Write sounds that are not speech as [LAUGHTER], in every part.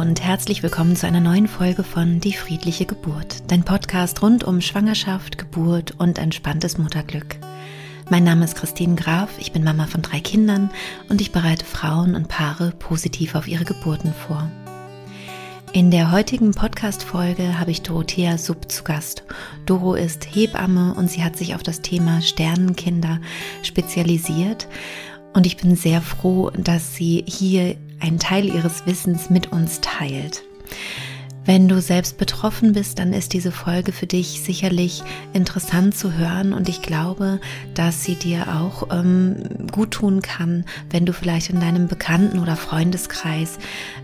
und herzlich willkommen zu einer neuen Folge von Die friedliche Geburt, dein Podcast rund um Schwangerschaft, Geburt und entspanntes Mutterglück. Mein Name ist Christine Graf, ich bin Mama von drei Kindern und ich bereite Frauen und Paare positiv auf ihre Geburten vor. In der heutigen Podcast-Folge habe ich Dorothea Sub zu Gast. Doro ist Hebamme und sie hat sich auf das Thema Sternenkinder spezialisiert. Und ich bin sehr froh, dass sie hier einen Teil ihres Wissens mit uns teilt. Wenn du selbst betroffen bist, dann ist diese Folge für dich sicherlich interessant zu hören und ich glaube, dass sie dir auch ähm, gut tun kann, wenn du vielleicht in deinem Bekannten- oder Freundeskreis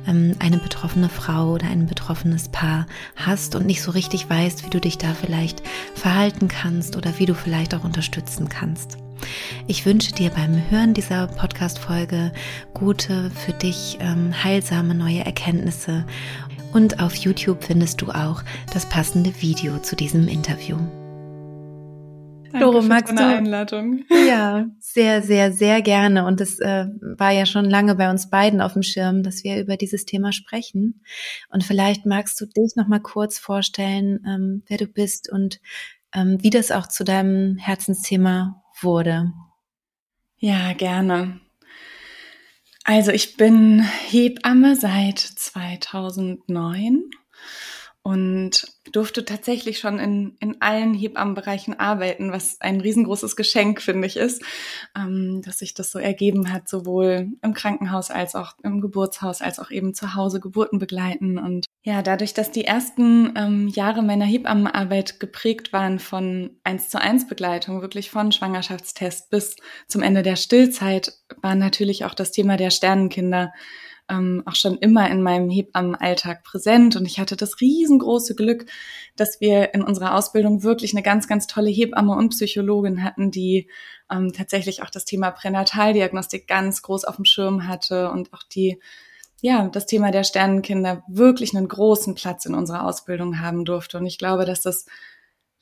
ähm, eine betroffene Frau oder ein betroffenes Paar hast und nicht so richtig weißt, wie du dich da vielleicht verhalten kannst oder wie du vielleicht auch unterstützen kannst. Ich wünsche dir beim Hören dieser Podcast-Folge gute, für dich ähm, heilsame neue Erkenntnisse und auf YouTube findest du auch das passende Video zu diesem Interview. Danke Doro, magst du? Einladung. [LAUGHS] Ja, [LAUGHS] sehr, sehr, sehr gerne. Und es äh, war ja schon lange bei uns beiden auf dem Schirm, dass wir über dieses Thema sprechen. Und vielleicht magst du dich noch mal kurz vorstellen, ähm, wer du bist und ähm, wie das auch zu deinem Herzensthema wurde. Ja, gerne. Also ich bin Hebamme seit 2009 und durfte tatsächlich schon in, in allen Hebammenbereichen arbeiten, was ein riesengroßes Geschenk, finde ich, ist, ähm, dass sich das so ergeben hat, sowohl im Krankenhaus als auch im Geburtshaus, als auch eben zu Hause Geburten begleiten. Und ja, dadurch, dass die ersten ähm, Jahre meiner Hebammenarbeit geprägt waren von eins zu eins Begleitung, wirklich von Schwangerschaftstest bis zum Ende der Stillzeit, war natürlich auch das Thema der Sternenkinder ähm, auch schon immer in meinem Hebammenalltag präsent. Und ich hatte das riesengroße Glück, dass wir in unserer Ausbildung wirklich eine ganz, ganz tolle Hebamme und Psychologin hatten, die ähm, tatsächlich auch das Thema Pränataldiagnostik ganz groß auf dem Schirm hatte und auch die ja, das Thema der Sternenkinder wirklich einen großen Platz in unserer Ausbildung haben durfte. Und ich glaube, dass das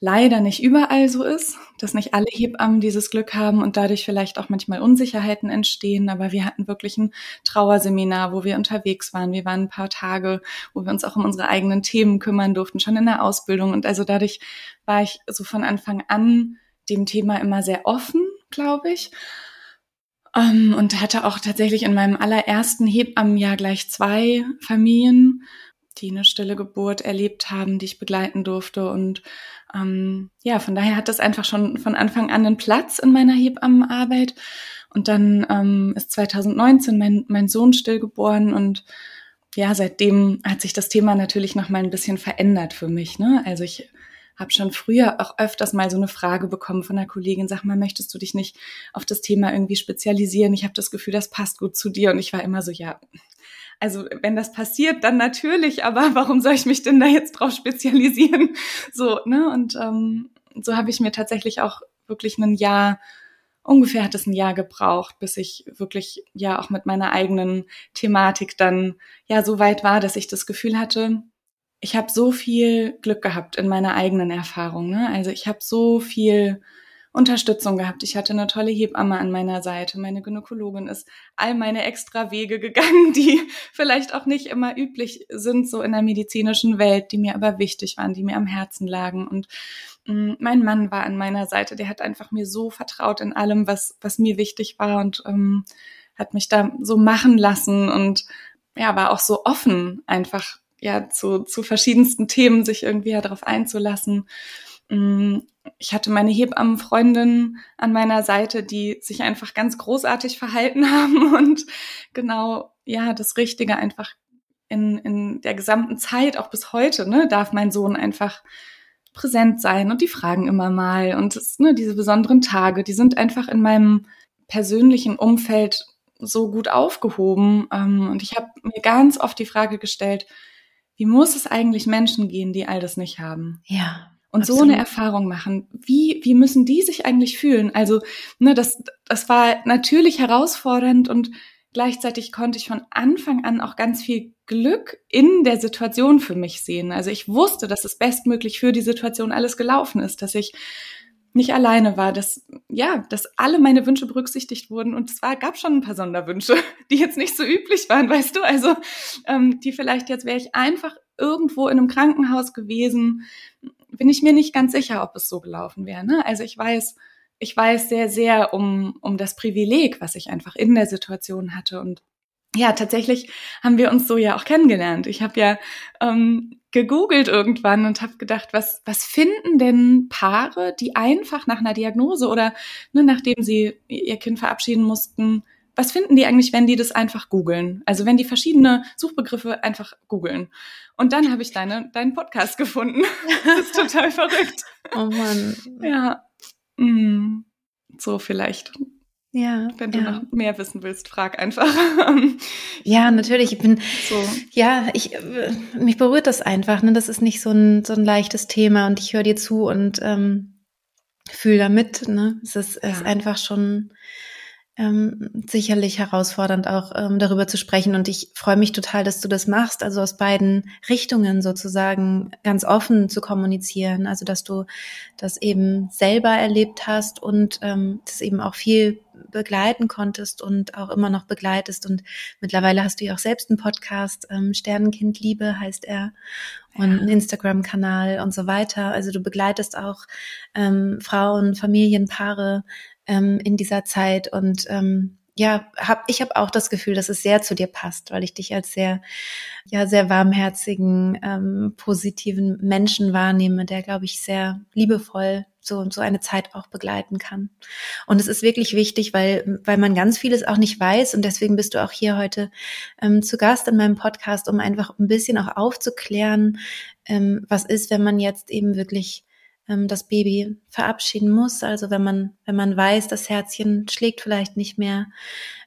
leider nicht überall so ist, dass nicht alle Hebammen dieses Glück haben und dadurch vielleicht auch manchmal Unsicherheiten entstehen. Aber wir hatten wirklich ein Trauerseminar, wo wir unterwegs waren. Wir waren ein paar Tage, wo wir uns auch um unsere eigenen Themen kümmern durften, schon in der Ausbildung. Und also dadurch war ich so von Anfang an dem Thema immer sehr offen, glaube ich. Um, ähm, und hatte auch tatsächlich in meinem allerersten Hebammenjahr gleich zwei Familien, die eine stille Geburt erlebt haben, die ich begleiten durfte. Und ähm, ja, von daher hat das einfach schon von Anfang an einen Platz in meiner Hebammenarbeit. Und dann ähm, ist 2019 mein, mein Sohn stillgeboren und ja, seitdem hat sich das Thema natürlich noch mal ein bisschen verändert für mich. Ne? Also ich habe schon früher auch öfters mal so eine Frage bekommen von einer Kollegin, sag mal, möchtest du dich nicht auf das Thema irgendwie spezialisieren? Ich habe das Gefühl, das passt gut zu dir. Und ich war immer so, ja, also wenn das passiert, dann natürlich, aber [LAUGHS] warum soll ich mich denn da jetzt drauf spezialisieren? [LAUGHS] So, ne? Und ähm, so habe ich mir tatsächlich auch wirklich ein Jahr, ungefähr hat es ein Jahr gebraucht, bis ich wirklich ja auch mit meiner eigenen Thematik dann ja so weit war, dass ich das Gefühl hatte, ich habe so viel Glück gehabt in meiner eigenen Erfahrung. Ne? Also ich habe so viel Unterstützung gehabt. Ich hatte eine tolle Hebamme an meiner Seite. Meine Gynäkologin ist all meine extra Wege gegangen, [LAUGHS] die vielleicht auch nicht immer üblich sind, so in der medizinischen Welt, die mir aber wichtig waren, die mir am Herzen lagen. Und mm, mein Mann war an meiner Seite. Der hat einfach mir so vertraut in allem, was, was mir wichtig war und ähm, hat mich da so machen lassen und ja, war auch so offen, einfach ja zu, zu verschiedensten Themen sich irgendwie ja darauf einzulassen. Mm, ich hatte meine Hebammenfreundin an meiner Seite, die sich einfach ganz großartig verhalten [LAUGHS] haben und genau, ja, das Richtige einfach in, in der gesamten Zeit, auch bis heute, ne, darf mein Sohn einfach präsent sein und die fragen immer mal und das, ne, diese besonderen Tage, die sind einfach in meinem persönlichen Umfeld so gut aufgehoben ähm, und ich habe mir ganz oft die Frage gestellt, wie muss es eigentlich Menschen gehen, die all das nicht haben? Ja und Absolut. so eine Erfahrung machen. Wie, wie müssen die sich eigentlich fühlen? Also, ne, das, das war natürlich herausfordernd und gleichzeitig konnte ich von Anfang an auch ganz viel Glück in der Situation für mich sehen. Also ich wusste, dass es bestmöglich für die Situation alles gelaufen ist, dass ich nicht alleine war, dass ja, dass alle meine Wünsche berücksichtigt wurden und es war gab schon ein paar Sonderwünsche, [LAUGHS] die jetzt nicht so üblich waren, weißt du, also ähm, die vielleicht jetzt wäre ich einfach irgendwo in einem Krankenhaus gewesen, bin ich mir nicht ganz sicher, ob es so gelaufen wäre. Ne? Also ich weiß, ich weiß sehr, sehr um, um das Privileg, was ich einfach in der Situation hatte. Und ja, tatsächlich haben wir uns so ja auch kennengelernt. Ich habe ja ähm, gegoogelt irgendwann und habe gedacht, was, was finden denn Paare, die einfach nach einer Diagnose oder ne, nachdem sie ihr Kind verabschieden mussten, was finden die eigentlich, wenn die das einfach googeln? Also wenn die verschiedene Suchbegriffe einfach googeln. Und dann habe ich deine, deinen Podcast gefunden. [LAUGHS] das ist total verrückt. Oh Mann. Ja. Mm, so vielleicht. Ja. Wenn du ja. noch mehr wissen willst, frag einfach. [LAUGHS] ja, natürlich. Ich bin, so. ja, ich, mich berührt das einfach. Ne? Das ist nicht so ein, so ein leichtes Thema und ich höre dir zu und ähm, fühle damit. Ne? Es ist, ja. ist einfach schon, ähm, sicherlich herausfordernd auch ähm, darüber zu sprechen. Und ich freue mich total, dass du das machst, also aus beiden Richtungen sozusagen ganz offen zu kommunizieren. Also dass du das eben selber erlebt hast und ähm, das eben auch viel begleiten konntest und auch immer noch begleitest. Und mittlerweile hast du ja auch selbst einen Podcast, ähm, Sternenkind Liebe heißt er, und ja. einen Instagram-Kanal und so weiter. Also du begleitest auch ähm, Frauen, Familien, Paare ähm, in dieser Zeit und ähm, ja, hab, ich habe auch das Gefühl, dass es sehr zu dir passt, weil ich dich als sehr, ja, sehr warmherzigen, ähm, positiven Menschen wahrnehme, der, glaube ich, sehr liebevoll so, so eine Zeit auch begleiten kann. Und es ist wirklich wichtig, weil, weil man ganz vieles auch nicht weiß und deswegen bist du auch hier heute ähm, zu Gast in meinem Podcast, um einfach ein bisschen auch aufzuklären, ähm, was ist, wenn man jetzt eben wirklich ähm, das Baby verabschieden muss. Also wenn man, wenn man weiß, das Herzchen schlägt vielleicht nicht mehr.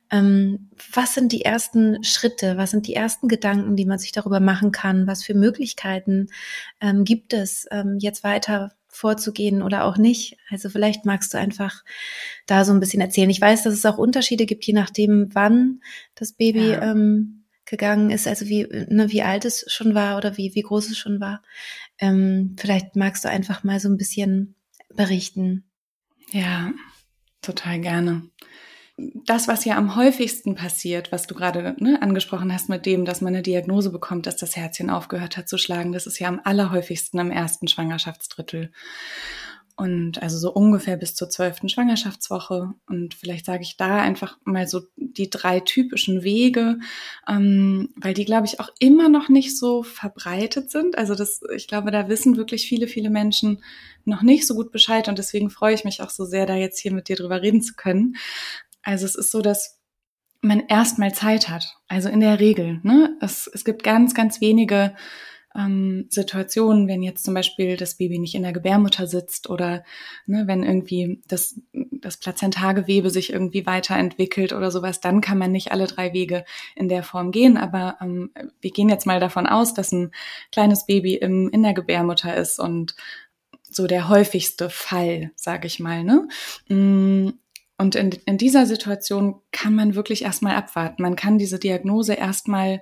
Ähm, was sind die ersten Schritte? Was sind die ersten Gedanken, die man sich darüber machen kann? Was für Möglichkeiten ähm, gibt es, ähm, jetzt weiter vorzugehen oder auch nicht? Also vielleicht magst du einfach da so ein bisschen erzählen. Ich weiß, dass es auch Unterschiede gibt, je nachdem, wann das Baby ja. ähm, gegangen ist, also wie, ne, wie alt es schon war oder wie, wie groß es schon war. Ähm, vielleicht magst du einfach mal so ein bisschen berichten. Ja, total gerne. Das, was ja am häufigsten passiert, was du gerade ne, angesprochen hast mit dem, dass man eine Diagnose bekommt, dass das Herzchen aufgehört hat zu schlagen, das ist ja am allerhäufigsten im ersten Schwangerschaftsdrittel. Und also so ungefähr bis zur zwölften Schwangerschaftswoche. Und vielleicht sage ich da einfach mal so die drei typischen Wege, ähm, weil die, glaube ich, auch immer noch nicht so verbreitet sind. Also das, ich glaube, da wissen wirklich viele, viele Menschen noch nicht so gut Bescheid. Und deswegen freue ich mich auch so sehr, da jetzt hier mit dir drüber reden zu können. Also es ist so, dass man erstmal Zeit hat. Also in der Regel. Ne? Es, es gibt ganz, ganz wenige ähm, Situationen, wenn jetzt zum Beispiel das Baby nicht in der Gebärmutter sitzt oder ne, wenn irgendwie das, das Plazentagewebe sich irgendwie weiterentwickelt oder sowas, dann kann man nicht alle drei Wege in der Form gehen. Aber ähm, wir gehen jetzt mal davon aus, dass ein kleines Baby im, in der Gebärmutter ist und so der häufigste Fall, sage ich mal. Ne? Mm, und in, in dieser Situation kann man wirklich erstmal abwarten. Man kann diese Diagnose erstmal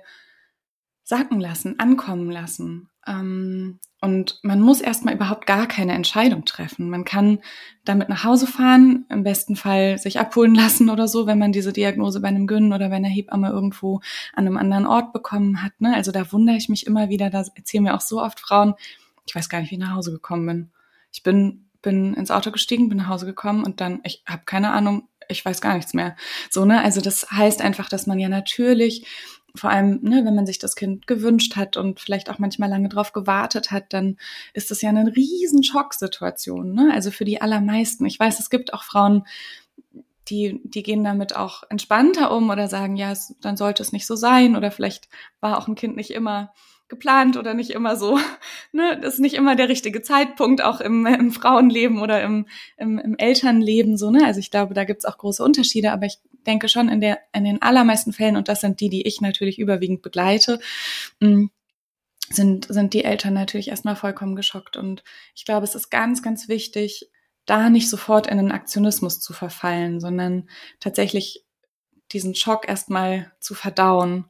sacken lassen, ankommen lassen. Ähm, und man muss erstmal überhaupt gar keine Entscheidung treffen. Man kann damit nach Hause fahren, im besten Fall sich abholen lassen oder so, wenn man diese Diagnose bei einem Gyn oder bei einer Hebamme irgendwo an einem anderen Ort bekommen hat. Ne? Also da wundere ich mich immer wieder, da erzählen mir auch so oft Frauen, ich weiß gar nicht, wie ich nach Hause gekommen bin. Ich bin, bin ins Auto gestiegen, bin nach Hause gekommen und dann, ich habe keine Ahnung, ich weiß gar nichts mehr. So, ne? Also das heißt einfach, dass man ja natürlich vor allem, ne, wenn man sich das Kind gewünscht hat und vielleicht auch manchmal lange drauf gewartet hat, dann ist das ja eine riesen Schocksituation, ne? Also für die allermeisten. Ich weiß, es gibt auch Frauen, die, die gehen damit auch entspannter um oder sagen, ja, dann sollte es nicht so sein oder vielleicht war auch ein Kind nicht immer geplant oder nicht immer so, [LAUGHS] ne, das ist nicht immer der richtige Zeitpunkt, auch im, im Frauenleben oder im, im, im Elternleben so, ne? Also ich glaube, da gibt's auch große Unterschiede, aber ich denke schon in der, in den allermeisten Fällen, und das sind die, die ich natürlich überwiegend begleite, mm, sind, sind die Eltern natürlich erstmal vollkommen geschockt. Und ich glaube, es ist ganz, ganz wichtig, da nicht sofort in den Aktionismus zu verfallen, sondern tatsächlich diesen Schock erstmal zu verdauen,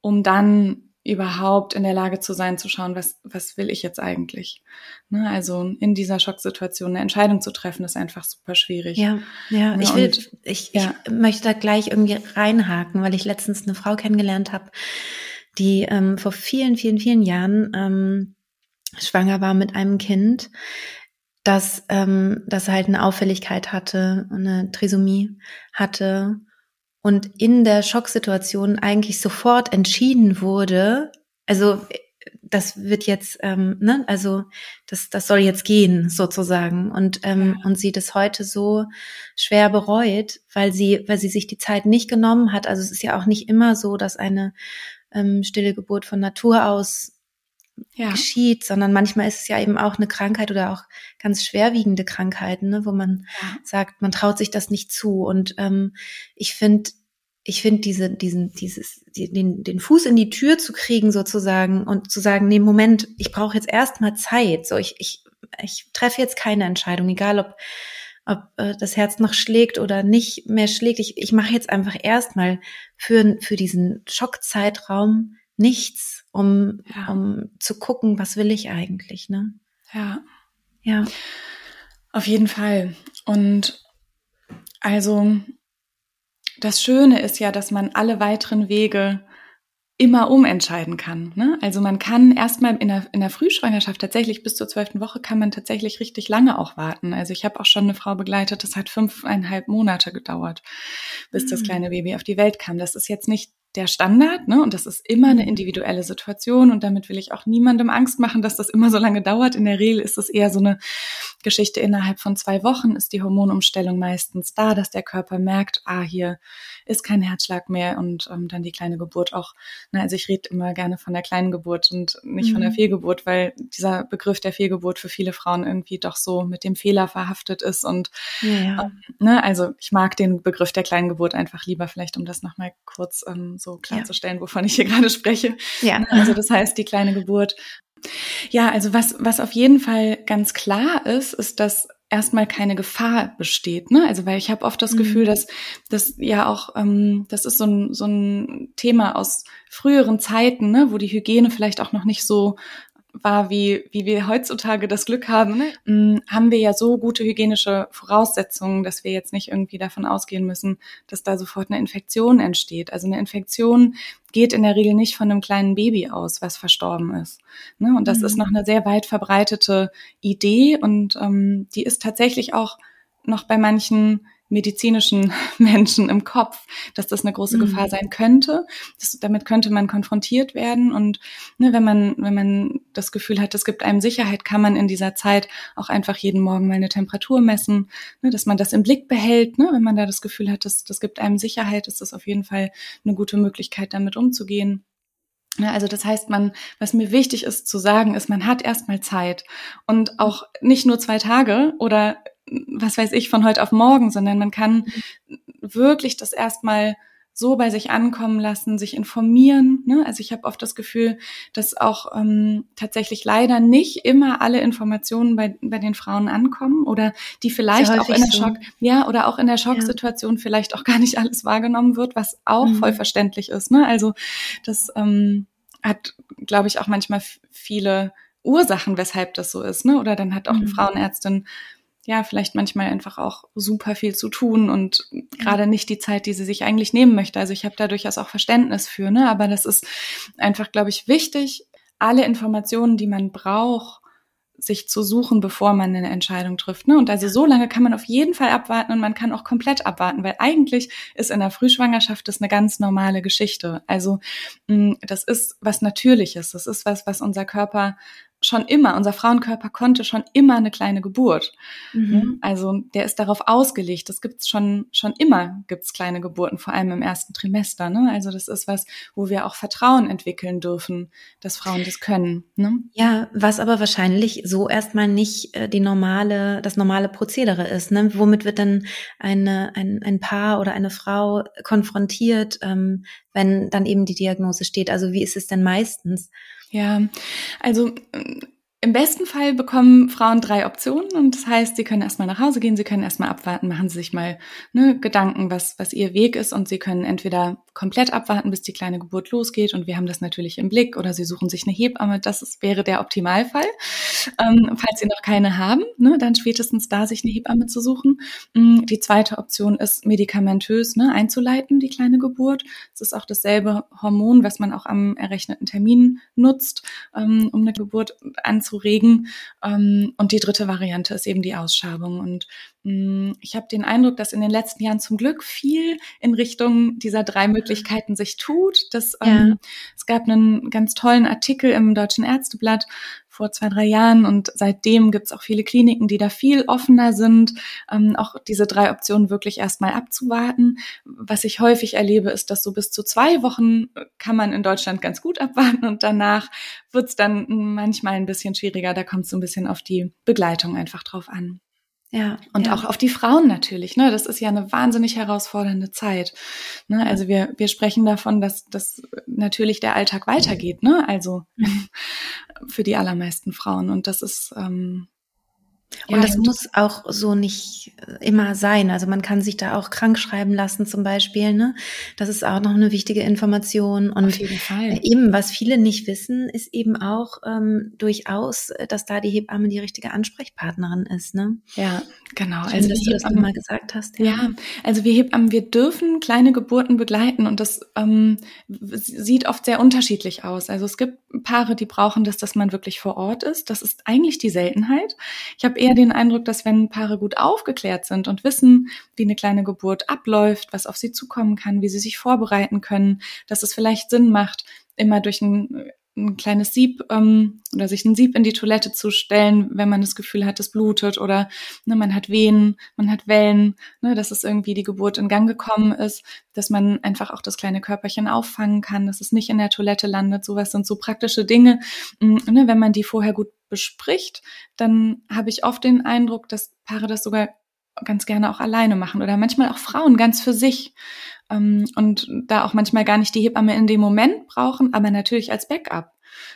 um dann überhaupt in der Lage zu sein, zu schauen, was, was will ich jetzt eigentlich? Ne, also in dieser Schocksituation eine Entscheidung zu treffen, ist einfach super schwierig. Ja, ja, ich will, ich, ja. ich möchte da gleich irgendwie reinhaken, weil ich letztens eine Frau kennengelernt habe, die ähm, vor vielen, vielen, vielen Jahren ähm, schwanger war mit einem Kind, das, ähm, das halt eine Auffälligkeit hatte, eine Trisomie hatte und in der Schocksituation eigentlich sofort entschieden wurde, also das wird jetzt, ähm, ne, also das, das soll jetzt gehen sozusagen und ähm, ja. und sie das heute so schwer bereut, weil sie, weil sie sich die Zeit nicht genommen hat. Also es ist ja auch nicht immer so, dass eine ähm, stille Geburt von Natur aus ja. geschieht, sondern manchmal ist es ja eben auch eine Krankheit oder auch ganz schwerwiegende Krankheiten, ne, wo man ja. sagt, man traut sich das nicht zu. Und ähm, ich finde, ich finde diese, diesen, dieses, die, den, den Fuß in die Tür zu kriegen sozusagen und zu sagen, nee, Moment, ich brauche jetzt erstmal Zeit. So, ich, ich, ich treffe jetzt keine Entscheidung, egal ob ob äh, das Herz noch schlägt oder nicht mehr schlägt. Ich, ich mache jetzt einfach erstmal für, für diesen Schockzeitraum nichts, um, ja. um zu gucken, was will ich eigentlich, ne? Ja. Ja. Auf jeden Fall. Und also das Schöne ist ja, dass man alle weiteren Wege immer umentscheiden kann. Ne? Also man kann erstmal in der, in der Frühschwangerschaft tatsächlich bis zur zwölften Woche kann man tatsächlich richtig lange auch warten. Also ich habe auch schon eine Frau begleitet, das hat fünfeinhalb Monate gedauert, bis mhm. das kleine Baby auf die Welt kam. Das ist jetzt nicht der Standard, ne? Und das ist immer eine mhm. individuelle Situation und damit will ich auch niemandem Angst machen, dass das immer so lange dauert. In der Regel ist es eher so eine Geschichte innerhalb von zwei Wochen ist die Hormonumstellung meistens da, dass der Körper merkt, ah, hier ist kein Herzschlag mehr und ähm, dann die kleine Geburt auch. Ne? Also ich rede immer gerne von der kleinen Geburt und nicht mhm. von der mhm. Fehlgeburt, weil dieser Begriff der Fehlgeburt für viele Frauen irgendwie doch so mit dem Fehler verhaftet ist und ja. ähm, ne? also ich mag den Begriff der kleinen Geburt einfach lieber, vielleicht um das nochmal kurz ähm, so klarzustellen, ja. wovon ich hier gerade spreche. Ja. Also das heißt, die kleine Geburt. Ja, also was, was auf jeden Fall ganz klar ist, ist, dass erstmal keine Gefahr besteht, ne? Also weil ich habe oft das mhm. Gefühl, dass das ja auch, ähm, das ist so ein, so ein Thema aus früheren Zeiten, ne, wo die Hygiene vielleicht auch noch nicht so war, wie, wie wir heutzutage das Glück haben, ne? Mm, haben wir ja so gute hygienische Voraussetzungen, dass wir jetzt nicht irgendwie davon ausgehen müssen, dass da sofort eine Infektion entsteht. Also eine Infektion geht in der Regel nicht von einem kleinen Baby aus, was verstorben ist. Ne? Und das mhm. ist noch eine sehr weit verbreitete Idee und ähm, die ist tatsächlich auch noch bei manchen medizinischen [LAUGHS] Menschen im Kopf, dass das eine große mhm. Gefahr sein könnte. Das, damit könnte man konfrontiert werden. Und ne, wenn man, wenn man das Gefühl hat, es gibt einem Sicherheit, kann man in dieser Zeit auch einfach jeden Morgen mal eine Temperatur messen, ne, dass man das im Blick behält. Ne, wenn man da das Gefühl hat, das, das gibt einem Sicherheit, ist das auf jeden Fall eine gute Möglichkeit, damit umzugehen. Ja, also das heißt, man, was mir wichtig ist zu sagen, ist, man hat erstmal Zeit und auch nicht nur zwei Tage oder was weiß ich, von heute auf morgen, sondern man kann wirklich das erstmal so bei sich ankommen lassen, sich informieren. Ne? Also ich habe oft das Gefühl, dass auch ähm, tatsächlich leider nicht immer alle Informationen bei, bei den Frauen ankommen oder die vielleicht auch in der so. Schock, ja, oder auch in der Schocksituation ja. vielleicht auch [LAUGHS] gar nicht alles wahrgenommen wird, was auch mhm. voll verständlich ist. Ne? Also das ähm, hat, glaube ich, auch manchmal viele Ursachen, weshalb das so ist. Ne? Oder dann hat auch mhm. eine Frauenärztin ja, vielleicht manchmal einfach auch super viel zu tun und gerade nicht die Zeit, die sie sich eigentlich nehmen möchte. Also ich habe da durchaus auch Verständnis für, ne? Aber das ist einfach, glaube ich, wichtig, alle Informationen, die man braucht, sich zu suchen, bevor man eine Entscheidung trifft. Ne? Und also so lange kann man auf jeden Fall abwarten und man kann auch komplett abwarten, weil eigentlich ist in der Frühschwangerschaft das eine ganz normale Geschichte. Also mm, das ist was Natürliches, das ist was, was unser Körper schon immer, unser Frauenkörper konnte schon immer eine kleine Geburt. Mhm. Also der ist darauf ausgelegt. Das gibt's schon schon immer gibt's kleine Geburten, vor allem im ersten Trimester. Ne? Also das ist was, wo wir auch Vertrauen entwickeln dürfen, dass Frauen das können. Ne? Ja, was aber wahrscheinlich so erstmal nicht äh, die normale, das normale Prozedere ist. Ne? Womit wird dann eine, ein, ein Paar oder eine Frau konfrontiert, ähm, wenn dann eben die Diagnose steht? Also wie ist es denn meistens? Ja, also im besten Fall bekommen Frauen drei Optionen und das heißt, sie können erstmal nach Hause gehen, sie können erstmal abwarten, machen sie sich mal ne, Gedanken, was, was ihr Weg ist und sie können entweder komplett abwarten, bis die kleine Geburt losgeht und wir haben das natürlich im Blick oder sie suchen sich eine Hebamme, das ist, wäre der Optimalfall. Ähm, falls sie noch keine haben, ne, dann spätestens da sich eine Hebamme zu suchen. Mm, die zweite Option ist medikamentös ne, einzuleiten, die kleine Geburt. Es ist auch dasselbe Hormon, was man auch am errechneten Termin nutzt, ähm, um eine Geburt anzuregen. Ähm, und die dritte Variante ist eben die Ausschabung. Und mm, ich habe den Eindruck, dass in den letzten Jahren zum Glück viel in Richtung dieser drei Möglichkeiten sich tut. Das, ja. ähm, es gab einen ganz tollen Artikel im Deutschen Ärzteblatt vor zwei, drei Jahren und seitdem gibt es auch viele Kliniken, die da viel offener sind, ähm, auch diese drei Optionen wirklich erstmal abzuwarten. Was ich häufig erlebe, ist, dass so bis zu zwei Wochen kann man in Deutschland ganz gut abwarten und danach wird es dann manchmal ein bisschen schwieriger. Da kommt es so ein bisschen auf die Begleitung einfach drauf an. Ja. Und ja. auch auf die Frauen natürlich. Ne? Das ist ja eine wahnsinnig herausfordernde Zeit. Ne? Also wir, wir sprechen davon, dass, dass natürlich der Alltag weitergeht. Ne? Also [LAUGHS] für die allermeisten Frauen. Und das ist ähm, und ja, das muss auch so nicht äh, immer sein. Also man kann sich da auch krank schreiben lassen zum Beispiel. Ne? Das ist auch noch eine wichtige Information. Und Auf jeden Fall. eben, was viele nicht wissen, ist eben auch ähm, durchaus, äh, dass da die Hebamme die richtige Ansprechpartnerin ist. Ne? Ja, genau. Schön, also dass du das nochmal gesagt hast. Ja. ja, also wir Hebammen, wir dürfen kleine Geburten begleiten und das ähm, sieht oft sehr unterschiedlich aus. Also es gibt Paare, die brauchen das, dass man wirklich vor Ort ist. Das ist eigentlich die Seltenheit. Ich habe eher den Eindruck, dass wenn Paare gut aufgeklärt sind und wissen, wie eine kleine Geburt abläuft, was auf sie zukommen kann, wie sie sich vorbereiten können, dass es vielleicht Sinn macht, immer durch ein, ein kleines Sieb ähm, oder sich ein Sieb in die Toilette zu stellen, wenn man das Gefühl hat, es blutet oder ne, man hat Wehen, man hat Wellen, ne, dass es irgendwie die Geburt in Gang gekommen ist, dass man einfach auch das kleine Körperchen auffangen kann, dass es nicht in der Toilette landet. Sowas sind so praktische Dinge, mh, ne, wenn man die vorher gut bespricht, dann habe ich oft den Eindruck, dass Paare das sogar ganz gerne auch alleine machen oder manchmal auch Frauen ganz für sich ähm, und da auch manchmal gar nicht die Hebamme in dem Moment brauchen, aber natürlich als Backup.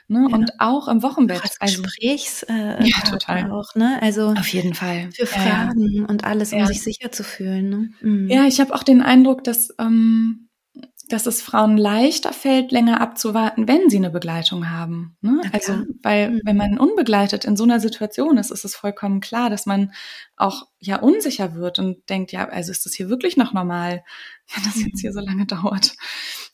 Ne? Ja. Und auch im Wochenbett. Als also, Gesprächs äh, ja, total. auch, ne? Also auf jeden Fall. Für Fragen ja. und alles, um sich sicher zu fühlen. Ne? Mhm. Ja, ich habe auch den Eindruck, dass ähm, dass es Frauen leichter fällt, länger abzuwarten, wenn sie eine Begleitung haben. Ne? Also, weil mhm. wenn man unbegleitet in so einer Situation ist, ist es vollkommen klar, dass man auch ja unsicher wird und denkt, ja, also ist das hier wirklich noch normal, [LAUGHS] wenn das jetzt hier so lange [LAUGHS] dauert.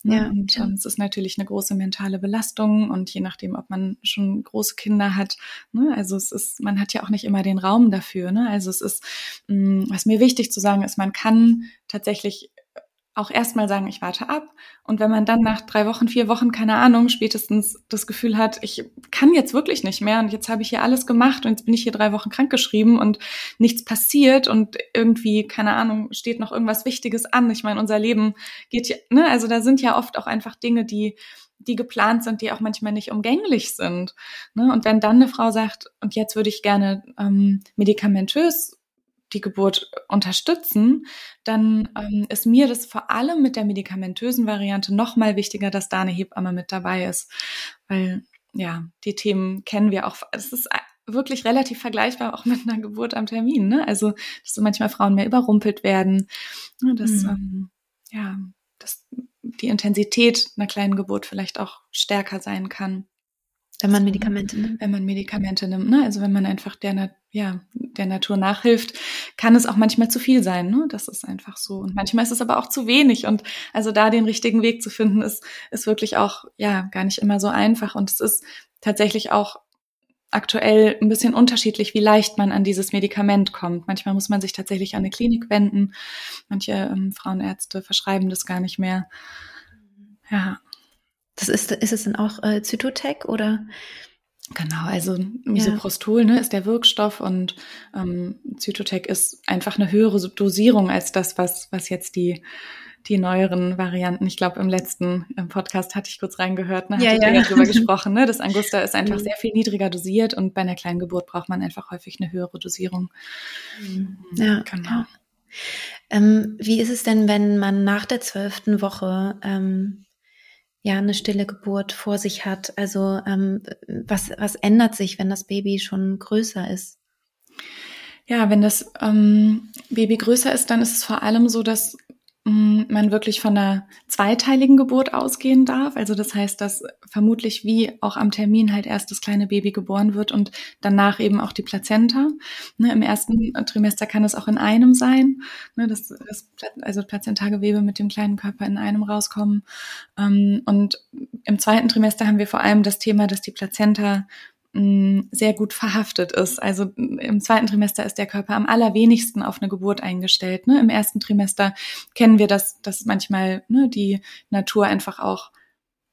Ne? Ja, und ja. Ähm, es ist natürlich eine große mentale Belastung und je nachdem, ob man schon große Kinder hat, ne? also es ist, man hat ja auch nicht immer den Raum dafür. Ne? Also es ist, mm, was mir wichtig zu sagen ist, man kann tatsächlich auch erstmal sagen, ich warte ab. Und wenn man dann nach drei Wochen, vier Wochen, keine Ahnung, spätestens das Gefühl hat, ich kann jetzt wirklich nicht mehr und jetzt habe ich hier alles gemacht und jetzt bin ich hier drei Wochen krankgeschrieben und nichts passiert und irgendwie, keine Ahnung, steht noch irgendwas Wichtiges an. Ich meine, unser Leben geht ja, ne, also da sind ja oft auch einfach Dinge, die die geplant sind, die auch manchmal nicht umgänglich sind. Ne? Und wenn dann eine Frau sagt, und jetzt würde ich gerne ähm, medikamentös die Geburt unterstützen, dann ähm, ist mir das vor allem mit der medikamentösen Variante noch mal wichtiger, dass da eine Hebamme mit dabei ist, weil ja die Themen kennen wir auch. Es ist wirklich relativ vergleichbar auch mit einer Geburt am Termin. Ne? Also dass so manchmal Frauen mehr überrumpelt werden, ne? dass mhm. ähm, ja dass die Intensität einer kleinen Geburt vielleicht auch stärker sein kann. Wenn man Medikamente nimmt. Wenn man Medikamente nimmt, ne? Also wenn man einfach der, ja, der Natur nachhilft, kann es auch manchmal zu viel sein, ne? Das ist einfach so. Und manchmal ist es aber auch zu wenig. Und also da den richtigen Weg zu finden, ist, ist wirklich auch, ja, gar nicht immer so einfach. Und es ist tatsächlich auch aktuell ein bisschen unterschiedlich, wie leicht man an dieses Medikament kommt. Manchmal muss man sich tatsächlich an eine Klinik wenden. Manche ähm, Frauenärzte verschreiben das gar nicht mehr. Ja. Das ist, ist es dann auch äh, Zytotec oder? Genau, also Misoprostol ja. ne, ist der Wirkstoff und ähm, Zytotec ist einfach eine höhere Dosierung als das, was, was jetzt die, die neueren Varianten, ich glaube im letzten im Podcast hatte ich kurz reingehört, ne, ja, ja. darüber [LAUGHS] gesprochen, ne, das Angusta ist einfach mhm. sehr viel niedriger dosiert und bei einer kleinen Geburt braucht man einfach häufig eine höhere Dosierung. Mhm. Ja, genau. Ähm, wie ist es denn, wenn man nach der zwölften Woche ähm, ja eine stille Geburt vor sich hat? Also ähm, was, was ändert sich, wenn das Baby schon größer ist? Ja, wenn das ähm, Baby größer ist, dann ist es vor allem so, dass man wirklich von einer zweiteiligen Geburt ausgehen darf. Also das heißt, dass vermutlich wie auch am Termin halt erst das kleine Baby geboren wird und danach eben auch die Plazenta. Ne, Im ersten Trimester kann es auch in einem sein, ne, dass das, also Plazentagewebe mit dem kleinen Körper in einem rauskommen. Ähm, und im zweiten Trimester haben wir vor allem das Thema, dass die Plazenta sehr gut verhaftet ist. Also im zweiten Trimester ist der Körper am allerwenigsten auf eine Geburt eingestellt. Ne? Im ersten Trimester kennen wir das, dass manchmal ne, die Natur einfach auch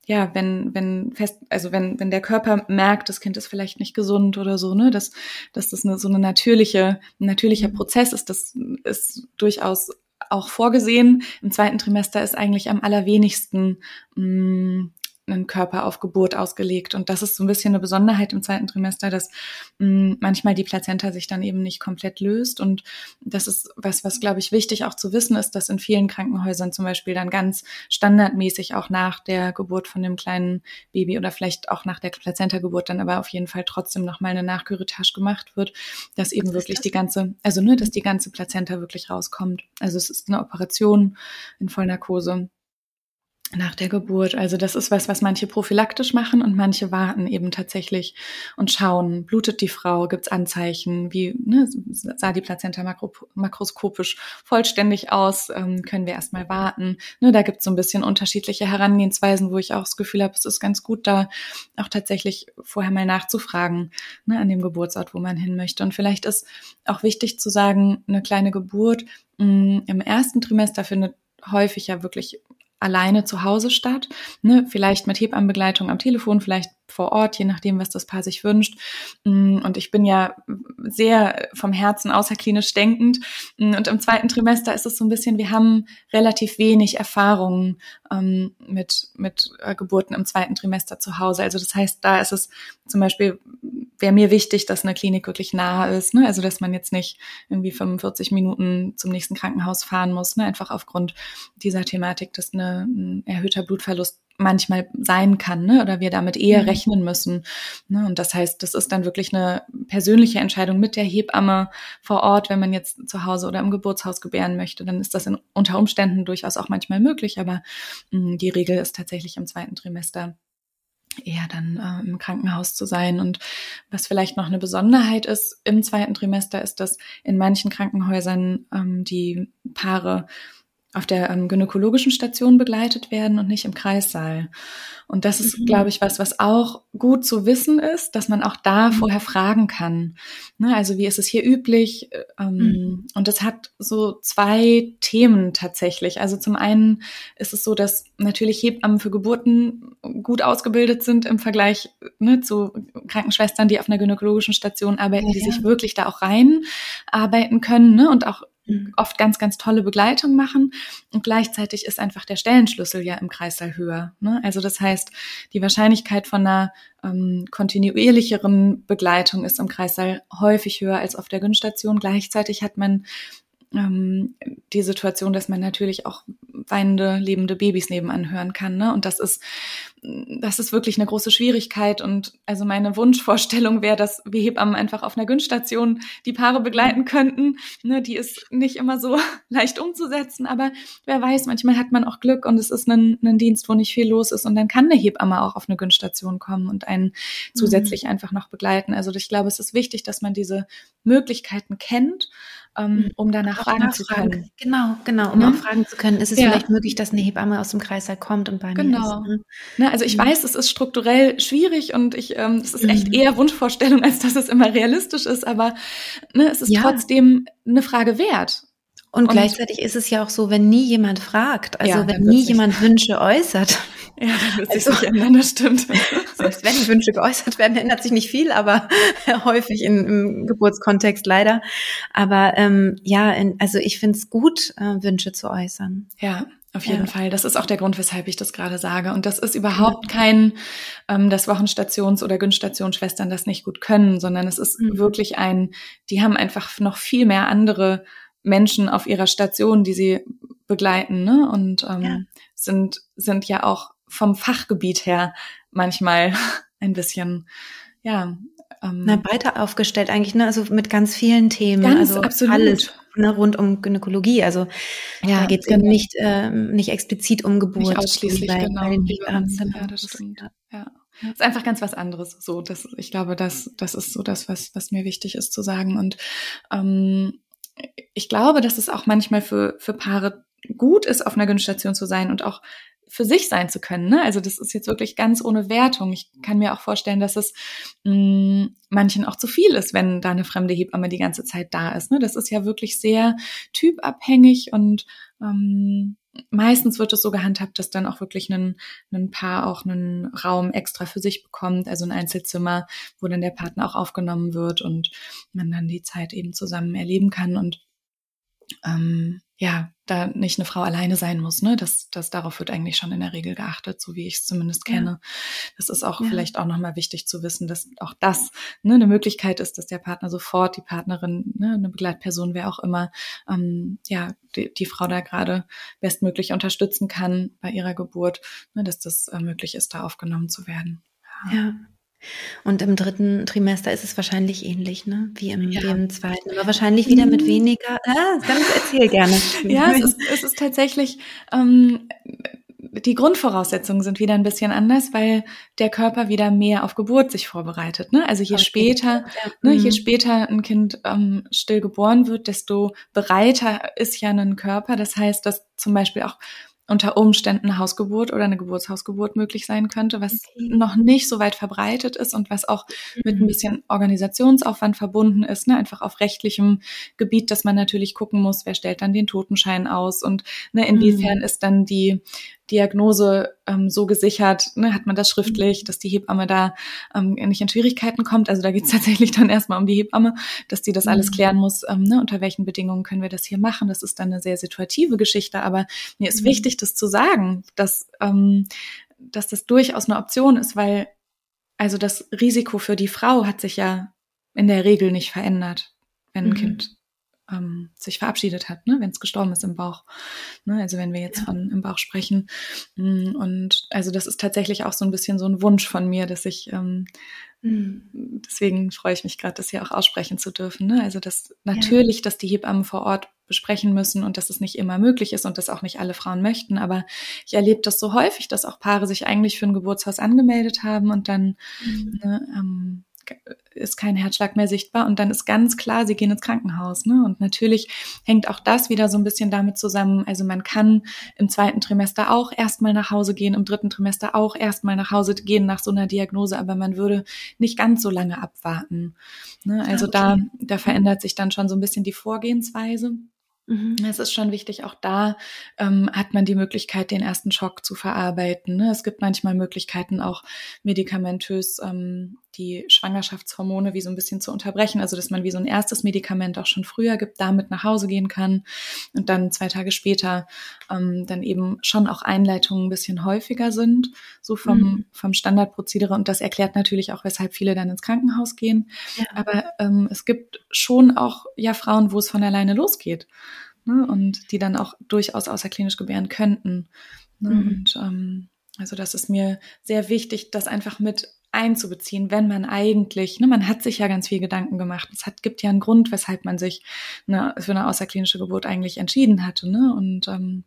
ja, wenn, wenn fest, also wenn, wenn der Körper merkt, das Kind ist vielleicht nicht gesund oder so, ne, dass, dass das eine, so eine natürliche, ein natürlicher mhm. Prozess ist, das ist durchaus auch vorgesehen. Im zweiten Trimester ist eigentlich am allerwenigsten mh, einen Körper auf Geburt ausgelegt. Und das ist so ein bisschen eine Besonderheit im zweiten Trimester, dass mh, mm, manchmal die Plazenta sich dann eben nicht komplett löst. Und das ist was, was glaube ich wichtig auch zu wissen ist, dass in vielen Krankenhäusern zum Beispiel dann ganz standardmäßig auch nach der Geburt von dem kleinen Baby oder vielleicht auch nach der Plazenta-Geburt dann aber auf jeden Fall trotzdem nochmal eine Nachküretasche gemacht wird, dass eben wirklich das? die ganze, also nur, dass die ganze Plazenta wirklich rauskommt. Also es ist eine Operation in Vollnarkose nach der Geburt. Also das ist was, was manche prophylaktisch machen und manche warten eben tatsächlich und schauen, blutet die Frau, gibt's Anzeichen, wie ne, sah die Plazenta makro, makroskopisch vollständig aus, ähm, können wir erstmal warten. Ne, da gibt's so ein bisschen unterschiedliche Herangehensweisen, wo ich auch das Gefühl habe, es ist ganz gut, da auch tatsächlich vorher mal nachzufragen ne, an dem Geburtsort, wo man hin möchte. Und vielleicht ist auch wichtig zu sagen, eine kleine Geburt mh, mm, im ersten Trimester findet häufig ja wirklich alleine zu Hause statt. Ne? Vielleicht mit Hebammenbegleitung am Telefon, vielleicht vor Ort, je nachdem, was das Paar sich wünscht. Mm, und ich bin ja sehr vom Herzen außerklinisch denkend. Mm, und im zweiten Trimester ist es so ein bisschen, wir haben relativ wenig Erfahrungen ähm, mit, mit äh, Geburten im zweiten Trimester zu Hause. Also das heißt, da ist es zum Beispiel, wäre mir wichtig, dass eine Klinik wirklich nahe ist. Ne? Also dass man jetzt nicht irgendwie 45 Minuten zum nächsten Krankenhaus fahren muss, ne? einfach aufgrund dieser Thematik, dass eine, ein erhöhter Blutverlust manchmal sein kann, ne? oder wir damit eher mhm. rechnen müssen. Ne? Und das heißt, das ist dann wirklich eine persönliche Entscheidung mit der Hebamme vor Ort, wenn man jetzt zu Hause oder im Geburtshaus gebären möchte, dann ist das in, unter Umständen durchaus auch manchmal möglich, aber mh, mm, die Regel ist tatsächlich im zweiten Trimester eher dann äh, im Krankenhaus zu sein. Und was vielleicht noch eine Besonderheit ist im zweiten Trimester, ist, dass in manchen Krankenhäusern ähm, die Paare auf der ähm, gynäkologischen Station begleitet werden und nicht im Kreissaal. Und das ist, mhm. glaube ich, was, was auch gut zu wissen ist, dass man auch da mhm. vorher fragen kann. Ne, also wie ist es hier üblich? Ähm, mhm. Und das hat so zwei Themen tatsächlich. Also zum einen ist es so, dass natürlich Hebammen für Geburten gut ausgebildet sind im Vergleich ne, zu Krankenschwestern, die auf einer gynäkologischen Station arbeiten, ja, die sich wirklich da auch reinarbeiten können ne, und auch. Oft ganz, ganz tolle Begleitung machen. Und gleichzeitig ist einfach der Stellenschlüssel ja im Kreißsaal höher. Ne? Also das heißt, die Wahrscheinlichkeit von einer ähm, kontinuierlicheren Begleitung ist im Kreißsaal häufig höher als auf der Günststation. Gleichzeitig hat man ähm, die Situation, dass man natürlich auch weinende, lebende Babys nebenan hören kann. Ne? Und das ist, das ist wirklich eine große Schwierigkeit. Und also meine Wunschvorstellung wäre, dass wir Hebammen einfach auf einer Günststation die Paare begleiten könnten. Ne? Die ist nicht immer so [LAUGHS] leicht umzusetzen, aber wer weiß, manchmal hat man auch Glück und es ist ein, ein Dienst, wo nicht viel los ist. Und dann kann eine Hebamme auch auf eine Günststation kommen und einen mhm. zusätzlich mhm. einfach noch begleiten. Also ich glaube, es ist wichtig, dass man diese Möglichkeiten kennt ähm, mhm. um danach fragen, fragen zu können. Genau, genau, um ja. auch fragen zu können, ist es ja. vielleicht möglich, dass eine Hebamme aus dem Kreißsaal kommt und bei genau. mir ist. Ne? Ne, also ich mhm. weiß, es ist strukturell schwierig und ich, ähm, es ist mhm. echt eher Wunschvorstellung, [LAUGHS] als dass es immer realistisch ist, aber ne, es ist ja. trotzdem eine Frage wert. Und, und, gleichzeitig ist es ja auch so, wenn nie jemand fragt, also wenn nie jemand [LAUGHS] Wünsche äußert, ja, dann wird sich also, nicht ändern, das stimmt. [LAUGHS] Selbst wenn Wünsche geäußert werden, ändert sich nicht viel, aber [LAUGHS] häufig in, im Geburtskontext leider. Aber ähm, ja, in, also ich finde es gut, äh, Wünsche zu äußern. Ja, auf jeden ja. Fall. Das ist auch der Grund, weshalb ich das gerade sage. Und das ist überhaupt ja. kein, ähm, dass Wochenstations- oder Günststationsschwestern das nicht gut können, sondern es ist mhm. wirklich ein, die haben einfach noch viel mehr andere Menschen auf ihrer Station, die sie begleiten, ne? Und ähm, ja. sind sind ja auch vom Fachgebiet her manchmal [LAUGHS] ein bisschen, ja. Ähm, Na, breiter aufgestellt eigentlich, ne? Also mit ganz vielen Themen. Ganz also absolut. Alles ne, rund um Gynäkologie. Also ja, da geht es genau. nicht, äh, nicht explizit um Geburt. Nicht ausschließlich, bei, genau. Bei den Hebammen. Ja, das stimmt. Ja. ja. Das ist einfach ganz was anderes. So, das, ich glaube, das, das ist so das, was, was mir wichtig ist zu sagen. Und ähm, ich glaube, dass es auch manchmal für, für Paare gut ist, auf einer Gynästation zu sein und auch für sich sein zu können. Ne? Also das ist jetzt wirklich ganz ohne Wertung. Ich kann mir auch vorstellen, dass es mh, mm, manchen auch zu viel ist, wenn da eine fremde Hebamme die ganze Zeit da ist. Ne? Das ist ja wirklich sehr typabhängig und ähm, meistens wird es so gehandhabt, dass dann auch wirklich ein, ein Paar auch einen Raum extra für sich bekommt, also ein Einzelzimmer, wo dann der Partner auch aufgenommen wird und man dann die Zeit eben zusammen erleben kann. Und ähm, ja, da nicht eine Frau alleine sein muss, ne? Das, das darauf wird eigentlich schon in der Regel geachtet, so wie ich es zumindest kenne. Ja. Das ist auch ja. vielleicht auch nochmal wichtig zu wissen, dass auch das ne, eine Möglichkeit ist, dass der Partner sofort, die Partnerin, ne, eine Begleitperson, wer auch immer, ähm, ja, die, die Frau da gerade bestmöglich unterstützen kann bei ihrer Geburt, ne, dass das äh, möglich ist, da aufgenommen zu werden. ja. ja. Und im dritten Trimester ist es wahrscheinlich ähnlich, ne? Wie im, ja. im zweiten. Aber wahrscheinlich wieder mit mhm. weniger. Ah, ganz erzähl gerne. [LAUGHS] ja, es ist, es ist tatsächlich, ähm, die Grundvoraussetzungen sind wieder ein bisschen anders, weil der Körper wieder mehr auf Geburt sich vorbereitet. Ne? Also je okay. später, ne, je mhm. später ein Kind ähm, still geboren wird, desto bereiter ist ja ein Körper. Das heißt, dass zum Beispiel auch unter Umständen eine Hausgeburt oder eine Geburtshausgeburt möglich sein könnte, was okay. noch nicht so weit verbreitet ist und was auch mhm. mit ein bisschen Organisationsaufwand verbunden ist, ne? einfach auf rechtlichem Gebiet, dass man natürlich gucken muss, wer stellt dann den Totenschein aus und ne, inwiefern mhm. ist dann die Diagnose ähm, so gesichert, ne, hat man das schriftlich, dass die Hebamme da ähm, nicht in Schwierigkeiten kommt. Also da geht es [LAUGHS] tatsächlich dann erstmal um die Hebamme, dass die das alles mhm. klären muss, ähm, ne, unter welchen Bedingungen können wir das hier machen. Das ist dann eine sehr situative Geschichte, aber mir ist mhm. wichtig, das zu sagen, dass, ähm, dass das durchaus eine Option ist, weil also das Risiko für die Frau hat sich ja in der Regel nicht verändert, wenn ein mhm. Kind ähm, sich verabschiedet hat, ne, wenn es gestorben ist im Bauch. Ne, also wenn wir jetzt ja. von im Bauch sprechen. Mm, und also das ist tatsächlich auch so ein bisschen so ein Wunsch von mir, dass ich ähm, mhm. deswegen freue ich mich gerade, das hier auch aussprechen zu dürfen. Ne? Also dass natürlich, ja. dass die Hebammen vor Ort besprechen müssen und dass es nicht immer möglich ist und dass auch nicht alle Frauen möchten. Aber ich erlebe das so häufig, dass auch Paare sich eigentlich für ein Geburtshaus angemeldet haben und dann mhm. ne, ähm, ist kein Herzschlag mehr sichtbar und dann ist ganz klar, sie gehen ins Krankenhaus. Ne? Und natürlich hängt auch das wieder so ein bisschen damit zusammen. Also man kann im zweiten Trimester auch erstmal nach Hause gehen, im dritten Trimester auch erstmal nach Hause gehen nach so einer Diagnose, aber man würde nicht ganz so lange abwarten. Ne? Also da, da verändert sich dann schon so ein bisschen die Vorgehensweise. Mhm. Es ist schon wichtig, auch da ähm, hat man die Möglichkeit, den ersten Schock zu verarbeiten. Ne? Es gibt manchmal Möglichkeiten, auch medikamentös ähm, die Schwangerschaftshormone wie so ein bisschen zu unterbrechen. Also dass man wie so ein erstes Medikament auch schon früher gibt, damit nach Hause gehen kann und dann zwei Tage später ähm, dann eben schon auch Einleitungen ein bisschen häufiger sind, so vom, mhm. vom Standardprozedere. Und das erklärt natürlich auch, weshalb viele dann ins Krankenhaus gehen. Ja. Aber ähm, es gibt schon auch ja Frauen, wo es von alleine losgeht. Ne? Und die dann auch durchaus außerklinisch gebären könnten. Ne? Mhm. Und ähm, also das ist mir sehr wichtig, das einfach mit einzubeziehen, wenn man eigentlich, ne, man hat sich ja ganz viel Gedanken gemacht. Es hat, gibt ja einen Grund, weshalb man sich ne, für eine außerklinische Geburt eigentlich entschieden hatte. Ne? Und ähm,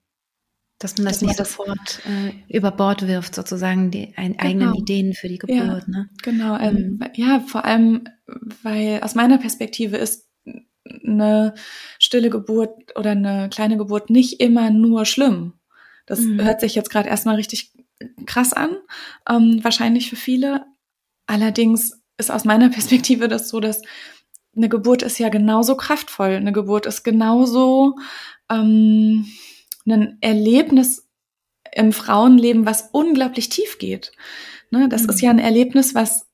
dass man das dass nicht man sofort äh, über Bord wirft, sozusagen die ein, genau. eigenen Ideen für die Geburt. Ja, ne? Genau, ähm, mhm. ja, vor allem, weil aus meiner Perspektive ist eine stille Geburt oder eine kleine Geburt nicht immer nur schlimm. Das mhm. hört sich jetzt gerade erstmal richtig krass an, ähm, wahrscheinlich für viele. Allerdings ist aus meiner [LAUGHS] Perspektive das so, dass eine Geburt ist ja genauso kraftvoll. Eine Geburt ist genauso ähm, ein Erlebnis im Frauenleben, was unglaublich tief geht. Ne, das mhm. ist ja ein Erlebnis, was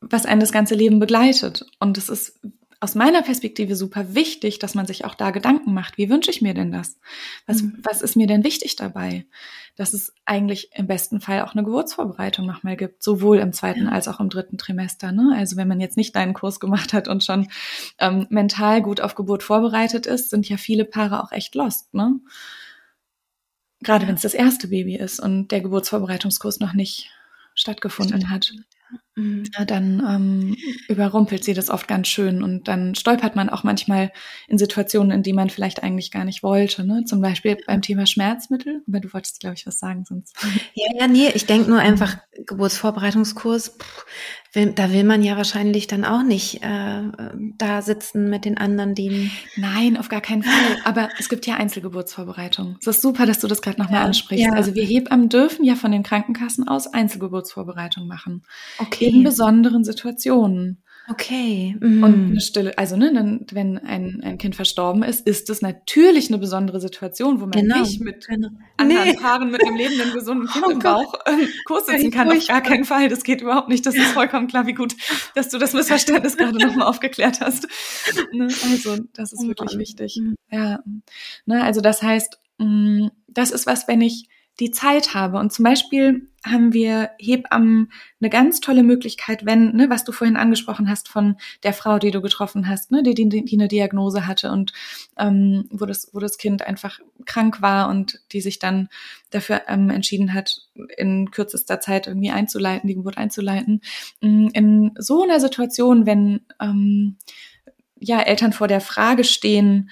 was einen das ganze Leben begleitet. Und es ist aus meiner Perspektive super wichtig, dass man sich auch da Gedanken macht. Wie wünsche ich mir denn das? Was, mhm. was ist mir denn wichtig dabei? Dass es eigentlich im besten Fall auch eine Geburtsvorbereitung nochmal gibt, sowohl im zweiten ja. als auch im dritten Trimester. Ne? Also wenn man jetzt nicht deinen Kurs gemacht hat und schon ähm, mental gut auf Geburt vorbereitet ist, sind ja viele Paare auch echt lost. Ne? Gerade ja. wenn es das erste Baby ist und der Geburtsvorbereitungskurs noch nicht stattgefunden hat. Mhm. Dann ähm, überrumpelt sie das oft ganz schön und dann stolpert man auch manchmal in Situationen, in die man vielleicht eigentlich gar nicht wollte. Ne? Zum Beispiel beim Thema Schmerzmittel. Aber du wolltest, glaube ich, was sagen sonst. Ja, ja, nee, ich denke nur einfach Geburtsvorbereitungskurs. Pff, will, da will man ja wahrscheinlich dann auch nicht äh, da sitzen mit den anderen, die. Nein, auf gar keinen Fall. [LAUGHS] Aber es gibt ja Einzelgeburtsvorbereitung. Es ist super, dass du das gerade nochmal ansprichst. Ja. Also wir Hebammen dürfen ja von den Krankenkassen aus Einzelgeburtsvorbereitung machen. Okay. In besonderen Situationen. Okay. Mhm. Und eine Stille, also ne, dann, wenn ein, ein Kind verstorben ist, ist es natürlich eine besondere Situation, wo man genau. nicht mit genau. anderen nee. Paaren mit einem lebenden, gesunden [LAUGHS] Kind oh im Bauch äh, Kurs sitzen kann. Auf gar keinen Fall. Das geht überhaupt nicht. Das ist vollkommen klar, wie gut, dass du das Missverständnis gerade nochmal aufgeklärt hast. [LAUGHS] Ne? Also, das ist oh wirklich wichtig. Mhm. Ja. Ne, also das heißt, mh, mm, das ist was, wenn ich die Zeit habe. Und zum Beispiel haben wir Hebammen eine ganz tolle Möglichkeit, wenn, ne, was du vorhin angesprochen hast von der Frau, die du getroffen hast, ne, die, die, die eine Diagnose hatte und ähm, wo, das, wo das Kind einfach krank war und die sich dann dafür ähm, entschieden hat, in kürzester Zeit irgendwie einzuleiten, die Geburt einzuleiten. Mm, in so einer Situation, wenn ähm, ja Eltern vor der Frage stehen,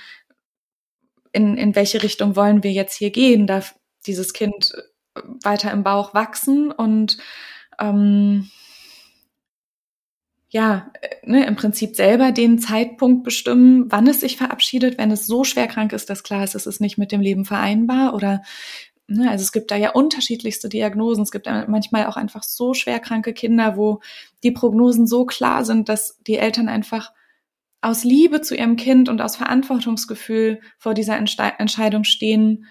in, in welche Richtung wollen wir jetzt hier gehen, da dieses Kind äh, weiter im Bauch wachsen und ähm, ja, äh, ne, im Prinzip selber den Zeitpunkt bestimmen, wann es sich verabschiedet, wenn es so schwer krank ist, dass klar ist, es ist nicht mit dem Leben vereinbar oder ne, also es gibt da ja unterschiedlichste Diagnosen. Es gibt manchmal auch einfach so schwer kranke Kinder, wo die Prognosen so klar sind, dass die Eltern einfach aus Liebe zu ihrem Kind und aus Verantwortungsgefühl vor dieser Entscheidung stehen,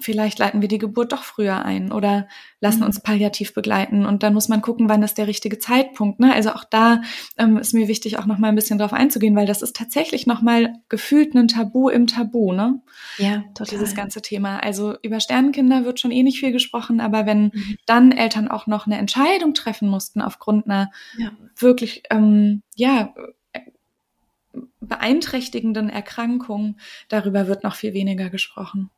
vielleicht leiten wir die Geburt doch früher ein oder lassen mhm. uns palliativ begleiten und dann muss man gucken, wann ist der richtige Zeitpunkt. Ne? Also auch da ähm, ist mir wichtig, auch noch mal ein bisschen drauf einzugehen, weil das ist tatsächlich noch mal gefühlt ein Tabu im Tabu, ne? Ja, total. Dieses ganze Thema. Also über Sternenkinder wird schon eh nicht viel gesprochen, aber wenn mhm. dann Eltern auch noch eine Entscheidung treffen mussten aufgrund einer ja. wirklich, ähm, ja, beeinträchtigenden Erkrankung, darüber wird noch viel weniger gesprochen.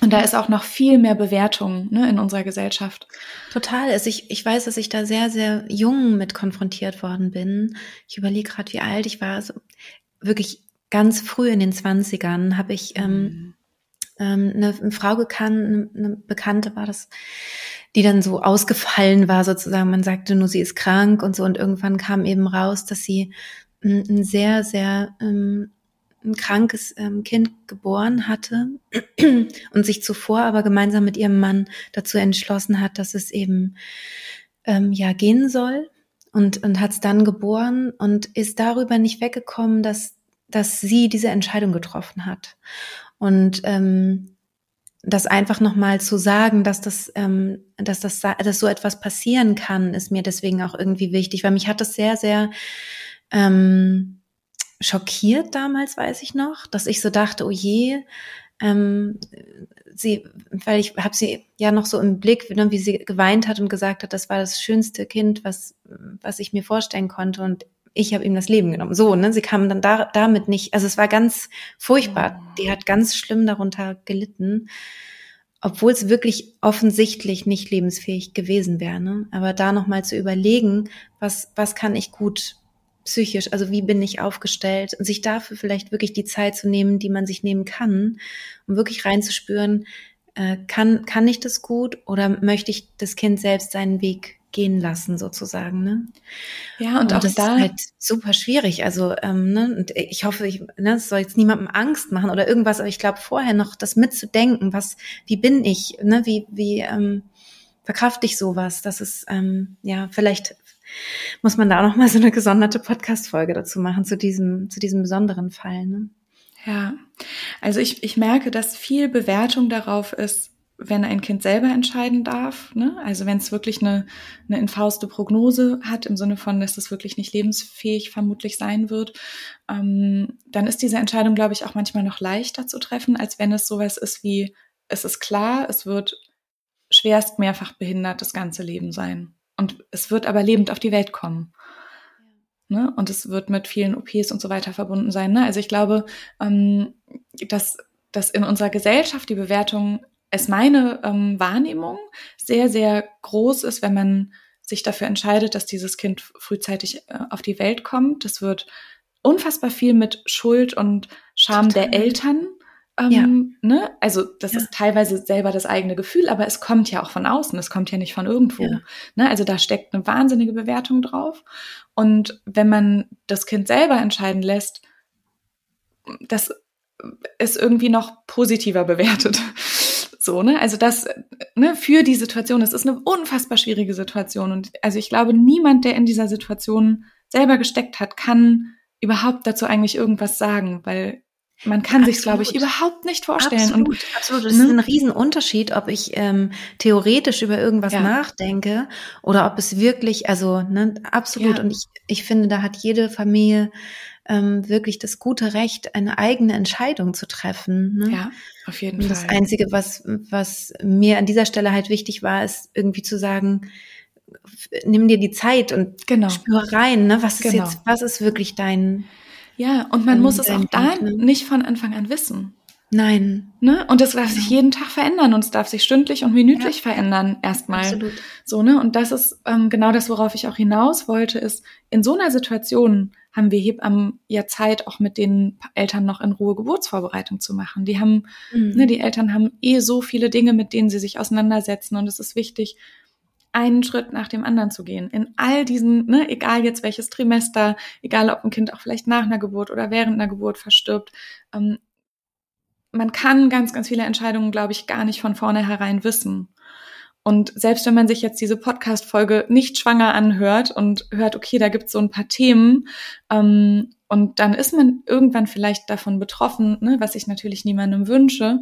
Und da ist auch noch viel mehr Bewertung ne, in unserer Gesellschaft. Total. Also ich, ich weiß, dass ich da sehr, sehr jung mit konfrontiert worden bin. Ich überlege gerade, wie alt ich war. Also wirklich ganz früh in den Zwanzigern habe ich ähm, mhm. ähm, eine, eine Frau gekannt, eine Bekannte war das, die dann so ausgefallen war sozusagen. Man sagte nur, sie ist krank und so. Und irgendwann kam eben raus, dass sie ein sehr, sehr ähm, ein krankes ähm, Kind geboren hatte [CLEARS THROAT] und sich zuvor aber gemeinsam mit ihrem Mann dazu entschlossen hat, dass es eben ähm, ja gehen soll und, und hat es dann geboren und ist darüber nicht weggekommen, dass, dass sie diese Entscheidung getroffen hat. Und ähm, das einfach nochmal zu sagen, dass das, ähm, dass das, dass so etwas passieren kann, ist mir deswegen auch irgendwie wichtig, weil mich hat das sehr, sehr ähm, schockiert damals, weiß ich noch, dass ich so dachte, oh je, ähm, sie, weil ich habe sie ja noch so im Blick, ne, wie sie geweint hat und gesagt hat, das war das schönste Kind, was, was ich mir vorstellen konnte und ich habe ihm das Leben genommen. So, ne, sie kam dann da, damit nicht, also es war ganz furchtbar. Die hat ganz schlimm darunter gelitten, obwohl es wirklich offensichtlich nicht lebensfähig gewesen wäre. Ne? Aber da nochmal zu überlegen, was, was kann ich gut psychisch, also wie bin ich aufgestellt und sich dafür vielleicht wirklich die Zeit zu nehmen, die man sich nehmen kann, um wirklich reinzuspüren, äh, kann, kann ich das gut oder möchte ich das Kind selbst seinen Weg gehen lassen sozusagen, ne? Ja, und, und auch das da ist halt super schwierig. Also, ähm, ne, und ich hoffe, ich, ne, es soll jetzt niemandem Angst machen oder irgendwas, aber ich glaube vorher noch das mitzudenken, was, wie bin ich, ne, wie, wie ähm, verkrafte ich sowas? Das ist ähm, ja vielleicht muss man da auch noch mal so eine gesonderte Podcast-Folge dazu machen, zu diesem, zu diesem besonderen Fall. Ne? Ja, also ich, ich merke, dass viel Bewertung darauf ist, wenn ein Kind selber entscheiden darf, ne? also wenn es wirklich eine, eine infauste Prognose hat, im Sinne von, dass es wirklich nicht lebensfähig vermutlich sein wird, ähm, dann ist diese Entscheidung, glaube ich, auch manchmal noch leichter zu treffen, als wenn es sowas ist wie, es ist klar, es wird schwerst mehrfach behindert das ganze Leben sein. Und es wird aber lebend auf die Welt kommen. Ne? Und es wird mit vielen OPs und so weiter verbunden sein. Ne? Also ich glaube, ähm, dass, dass in unserer Gesellschaft die Bewertung es meine ähm, Wahrnehmung sehr, sehr groß ist, wenn man sich dafür entscheidet, dass dieses Kind frühzeitig äh, auf die Welt kommt. Das wird unfassbar viel mit Schuld und Scham Total. der Eltern. Ähm, ja. ne? Also das ja. ist teilweise selber das eigene Gefühl, aber es kommt ja auch von außen, es kommt ja nicht von irgendwo. Ja. Ne? Also da steckt eine wahnsinnige Bewertung drauf. Und wenn man das Kind selber entscheiden lässt, das ist irgendwie noch positiver bewertet. [LAUGHS] So, ne? Also das, ne, für die Situation, es ist eine unfassbar schwierige Situation. Und also ich glaube, niemand, der in dieser Situation selber gesteckt hat, kann überhaupt dazu eigentlich irgendwas sagen, weil man kann sich, glaube ich, überhaupt nicht vorstellen. Absolut, und, absolut. Es ne? ist ein Riesenunterschied, ob ich ähm, theoretisch über irgendwas ja. nachdenke oder ob es wirklich, also ne, absolut. Ja. Und ich, ich finde, da hat jede Familie ähm, wirklich das gute Recht, eine eigene Entscheidung zu treffen. Ne? Ja, auf jeden und Fall. Das Einzige, was, was mir an dieser Stelle halt wichtig war, ist irgendwie zu sagen, nimm dir die Zeit und genau. spür rein, ne? Was ist genau. jetzt, was ist wirklich dein Ja, und man muss es auch da ne? nicht von Anfang an wissen. Nein. Ne? Und das darf sich jeden Tag verändern und es darf sich stündlich und minütlich ja. verändern erstmal. Absolut. So, ne? Und das ist ähm, genau das, worauf ich auch hinaus wollte, ist, in so einer Situation haben wir Hebammen ja Zeit, auch mit den Eltern noch in Ruhe Geburtsvorbereitung zu machen. Die haben, mhm. ne, die Eltern haben eh so viele Dinge, mit denen sie sich auseinandersetzen und es ist wichtig, einen Schritt nach dem anderen zu gehen. In all diesen, ne, egal jetzt welches Trimester, egal ob ein Kind auch vielleicht nach einer Geburt oder während einer Geburt verstirbt, ähm, man kann ganz, ganz viele Entscheidungen, glaube ich, gar nicht von vornherein wissen. Und selbst wenn man sich jetzt diese Podcast-Folge nicht schwanger anhört und hört, okay, da gibt's so ein paar Themen, ähm, und dann ist man irgendwann vielleicht davon betroffen, ne, was ich natürlich niemandem wünsche,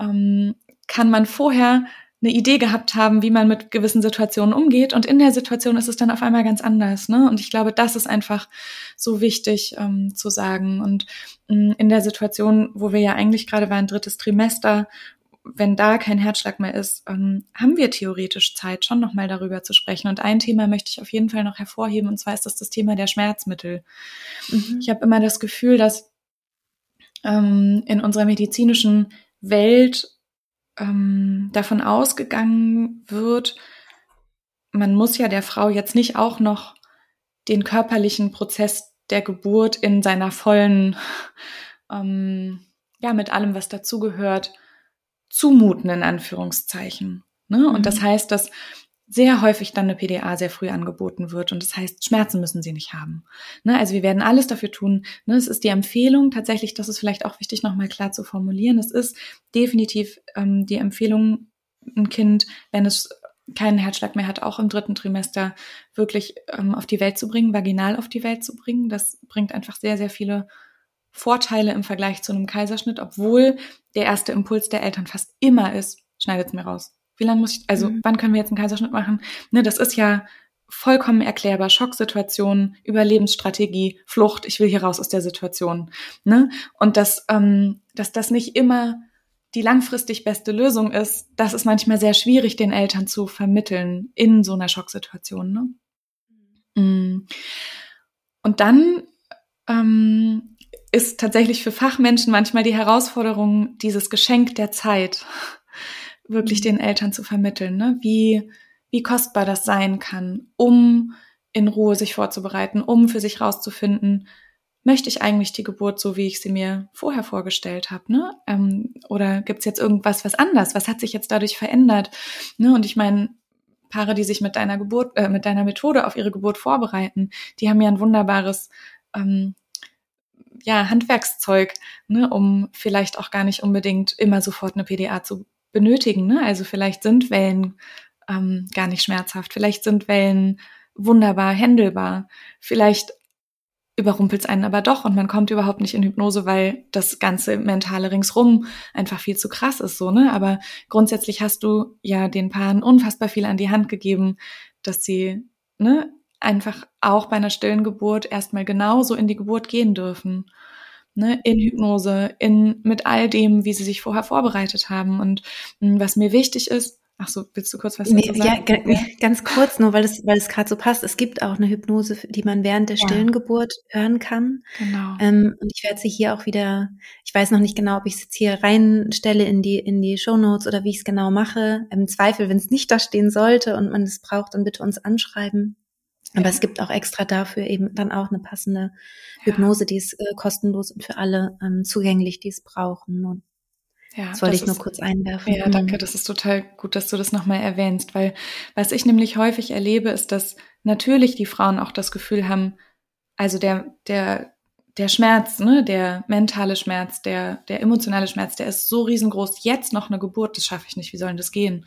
ähm, kann man vorher eine Idee gehabt haben, wie man mit gewissen Situationen umgeht. Und in der Situation ist es dann auf einmal ganz anders. Ne? Und ich glaube, das ist einfach so wichtig ähm, zu sagen. Und ähm, in der Situation, wo wir ja eigentlich gerade waren, drittes Trimester, wenn da kein Herzschlag mehr ist, ähm, haben wir theoretisch Zeit, schon nochmal darüber zu sprechen. Und ein Thema möchte ich auf jeden Fall noch hervorheben, und zwar ist das das Thema der Schmerzmittel. Mhm. Ich habe immer das Gefühl, dass ähm, in unserer medizinischen Welt ähm, davon ausgegangen wird, man muss ja der Frau jetzt nicht auch noch den körperlichen Prozess der Geburt in seiner vollen, ähm, ja, mit allem, was dazugehört, zumuten, in Anführungszeichen. Ne? Und das mhm. heißt, dass sehr häufig dann eine PDA sehr früh angeboten wird. Und das heißt, Schmerzen müssen sie nicht haben. Ne? Also wir werden alles dafür tun. Ne? Es ist die Empfehlung, tatsächlich, das ist vielleicht auch wichtig, nochmal klar zu formulieren. Es ist definitiv ähm, die Empfehlung, ein Kind, wenn es keinen Herzschlag mehr hat, auch im dritten Trimester wirklich ähm, auf die Welt zu bringen, vaginal auf die Welt zu bringen. Das bringt einfach sehr, sehr viele Vorteile im Vergleich zu einem Kaiserschnitt, obwohl der erste Impuls der Eltern fast immer ist, schneidet es mir raus wie lange muss ich, also mhm. wann können wir jetzt einen Kaiserschnitt machen? Ne, das ist ja vollkommen erklärbar. Schocksituation, Überlebensstrategie, Flucht, ich will hier raus aus der Situation. Ne? Und dass, ähm, dass das nicht immer die langfristig beste Lösung ist, das ist manchmal sehr schwierig, den Eltern zu vermitteln in so einer Schocksituation. Ne? Mhm. Und dann ähm, ist tatsächlich für Fachmenschen manchmal die Herausforderung, dieses Geschenk der Zeit wirklich den Eltern zu vermitteln, ne? wie, wie kostbar das sein kann, um in Ruhe sich vorzubereiten, um für sich rauszufinden, möchte ich eigentlich die Geburt so, wie ich sie mir vorher vorgestellt habe, ne? Ähm, oder gibt's jetzt irgendwas, was anders? Was hat sich jetzt dadurch verändert? Ne? Und ich meine, Paare, die sich mit deiner Geburt, äh, mit deiner Methode auf ihre Geburt vorbereiten, die haben ja ein wunderbares ähm, ja, Handwerkszeug, ne, um vielleicht auch gar nicht unbedingt immer sofort eine PDA zu benötigen. Ne? Also vielleicht sind Wellen ähm, gar nicht schmerzhaft, vielleicht sind Wellen wunderbar händelbar, vielleicht überrumpelt es einen aber doch und man kommt überhaupt nicht in Hypnose, weil das ganze mentale ringsrum einfach viel zu krass ist, so, ne? Aber grundsätzlich hast du ja den Paaren unfassbar viel an die Hand gegeben, dass sie, ne, einfach auch bei einer stillen Geburt erstmal genauso in die Geburt gehen dürfen ne, in Hypnose, in mit all dem, wie sie sich vorher vorbereitet haben. Und mh, hm, was mir wichtig ist, Ach so, willst du kurz was dazu sagen? Ja, ganz kurz, nur weil es, weil es gerade so passt. Es gibt auch eine Hypnose, die man während der stillen ja. Geburt hören kann. Genau. Ähm, und ich werde sie hier auch wieder, ich weiß noch nicht genau, ob ich es jetzt hier reinstelle in die, in die Shownotes oder wie ich es genau mache. Im Zweifel, wenn es nicht da stehen sollte und man es braucht, dann bitte uns anschreiben. Aber ja. es gibt auch extra dafür eben dann auch eine passende Hypnose, die ist äh, kostenlos und für alle ähm, zugänglich, die es brauchen. Und ja, das wollte ich nur kurz einwerfen. Ja, danke. Das ist total gut, dass du das nochmal erwähnst, weil was ich nämlich häufig erlebe, ist, dass natürlich die Frauen auch das Gefühl haben, also der, der, der Schmerz, ne, der mentale Schmerz, der, der emotionale Schmerz, der ist so riesengroß. Jetzt noch eine Geburt, das schaffe ich nicht. Wie soll denn das gehen?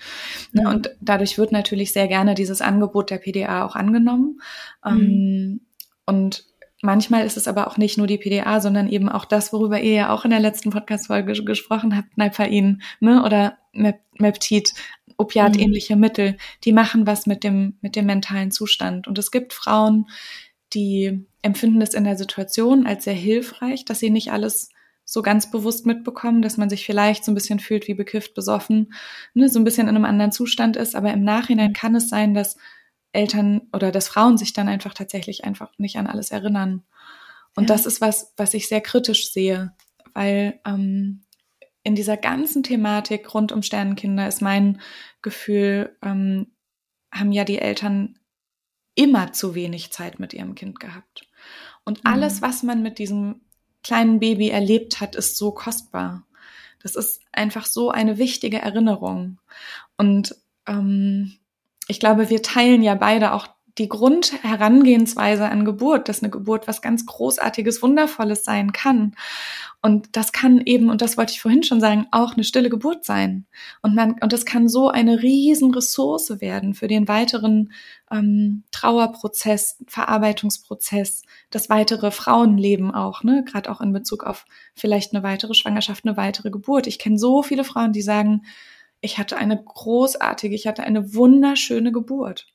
Ne. Und dadurch wird natürlich sehr gerne dieses Angebot der PDA auch angenommen. Mhm. Ähm, und Manchmal ist es aber auch nicht nur die PDA, sondern eben auch das, worüber ihr ja auch in der letzten Podcast-Folge gesprochen habt, Nalpain, ne, oder Meptid, Opiat-ähnliche mhm. Mittel, die machen was mit dem, mit dem mentalen Zustand. Und es gibt Frauen, die empfinden es in der Situation als sehr hilfreich, dass sie nicht alles so ganz bewusst mitbekommen, dass man sich vielleicht so ein bisschen fühlt wie bekifft, besoffen, ne, so ein bisschen in einem anderen Zustand ist. Aber im Nachhinein kann es sein, dass Eltern oder dass Frauen sich dann einfach tatsächlich einfach nicht an alles erinnern. Und ja. das ist was, was ich sehr kritisch sehe, weil ähm, in dieser ganzen Thematik rund um Sternenkinder ist mein Gefühl, ähm, haben ja die Eltern immer zu wenig Zeit mit ihrem Kind gehabt. Und mhm. alles, was man mit diesem kleinen Baby erlebt hat, ist so kostbar. Das ist einfach so eine wichtige Erinnerung. Und ähm, ich glaube, wir teilen ja beide auch die Grundherangehensweise an Geburt, dass eine Geburt was ganz Großartiges, Wundervolles sein kann. Und das kann eben, und das wollte ich vorhin schon sagen, auch eine stille Geburt sein. Und man, und das kann so eine riesen Ressource werden für den weiteren ähm, Trauerprozess, Verarbeitungsprozess, das weitere Frauenleben auch, ne, gerade auch in Bezug auf vielleicht eine weitere Schwangerschaft, eine weitere Geburt. Ich kenne so viele Frauen, die sagen, ich hatte eine großartige, ich hatte eine wunderschöne Geburt.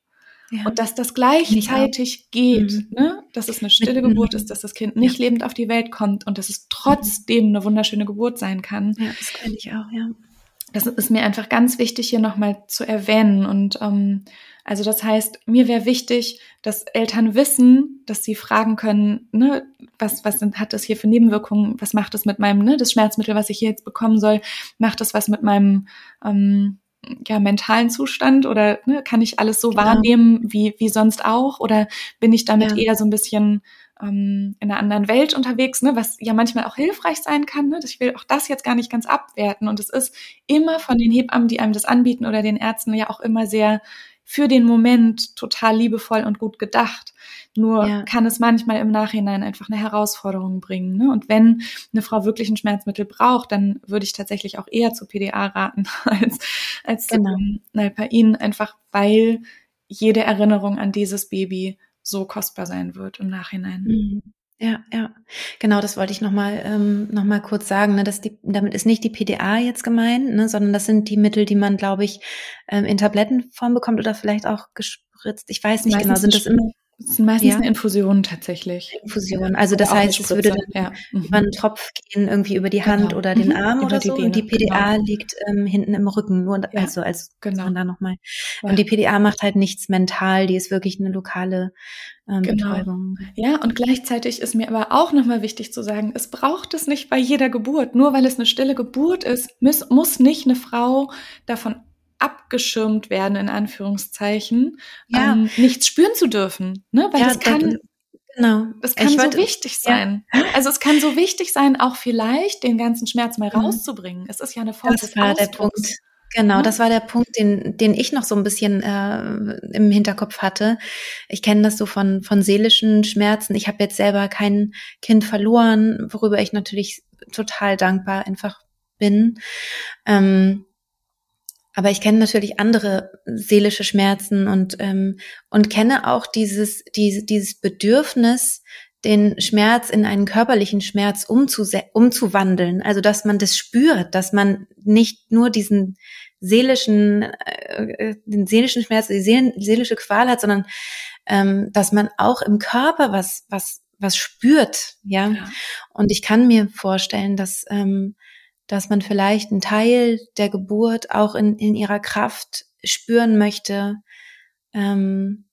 Ja. Und dass das gleichzeitig geht, mhm. ne? dass es eine stille Mit, Geburt ist, dass das Kind nicht ja. lebend auf die Welt kommt und dass es trotzdem eine wunderschöne Geburt sein kann. Ja, das kenne ich auch, ja. Das ist mir einfach ganz wichtig, hier nochmal zu erwähnen. Und ähm, also das heißt, mir wäre wichtig, dass Eltern wissen, dass sie fragen können, ne, was, was hat das hier für Nebenwirkungen, was macht das mit meinem, ne, das Schmerzmittel, was ich hier jetzt bekommen soll, macht das was mit meinem ähm, ja, mentalen Zustand oder ne, kann ich alles so genau. wahrnehmen wie, wie sonst auch? Oder bin ich damit ja. eher so ein bisschen ähm, in einer anderen Welt unterwegs, ne, was ja manchmal auch hilfreich sein kann. Ne? Ich will auch das jetzt gar nicht ganz abwerten. Und es ist immer von den Hebammen, die einem das anbieten oder den Ärzten ja auch immer sehr für den Moment total liebevoll und gut gedacht. Nur ja. kann es manchmal im Nachhinein einfach eine Herausforderung bringen. Ne? Und wenn eine Frau wirklich ein Schmerzmittel braucht, dann würde ich tatsächlich auch eher zu PDA raten [LAUGHS] als, als genau. zu Nalpain, einfach weil jede Erinnerung an dieses Baby so kostbar sein wird im Nachhinein. Mhm. Ja, ja, genau, das wollte ich nochmal ähm, noch mal kurz sagen. Ne, dass die, damit ist nicht die PDA jetzt gemeint, ne, sondern das sind die Mittel, die man, glaube ich, ähm, in Tablettenform bekommt oder vielleicht auch gespritzt. Ich weiß nicht genau, sind das immer das sind meistens ja. eine Infusion tatsächlich. Infusion. Also das oder heißt, es würde dann ja. mhm. über einen Tropf gehen, irgendwie über die Hand genau. oder den mhm. Arm über oder so. Vene. Und die PDA genau. liegt ähm, hinten im Rücken, nur ja. also als genau. da nochmal. Ja. Und die PDA macht halt nichts mental, die ist wirklich eine lokale ähm, genau. Betäubung. Ja, und gleichzeitig ist mir aber auch nochmal wichtig zu sagen, es braucht es nicht bei jeder Geburt. Nur weil es eine stille Geburt ist, muss, muss nicht eine Frau davon abgeschirmt werden, in Anführungszeichen, ja. ähm, nichts spüren zu dürfen. Ne? Weil ja, das kann, genau. das kann so wichtig sein. Ja. Also es kann so wichtig sein, auch vielleicht den ganzen Schmerz mal mhm. rauszubringen. Es ist ja eine Form das des war Ausdrucks. der Punkt. Genau, das war der Punkt, den, den ich noch so ein bisschen äh, im Hinterkopf hatte. Ich kenne das so von, von seelischen Schmerzen. Ich habe jetzt selber kein Kind verloren, worüber ich natürlich total dankbar einfach bin. Ähm, aber ich kenne natürlich andere seelische Schmerzen und, ähm, und kenne auch dieses, dieses, dieses Bedürfnis, den Schmerz in einen körperlichen Schmerz umzuwandeln. Also, dass man das spürt, dass man nicht nur diesen seelischen, äh, den seelischen Schmerz, die seelische Qual hat, sondern ähm, dass man auch im Körper was, was, was spürt, ja. ja. Und ich kann mir vorstellen, dass ähm, dass man vielleicht einen Teil der Geburt auch in, in ihrer Kraft spüren möchte. Ähm,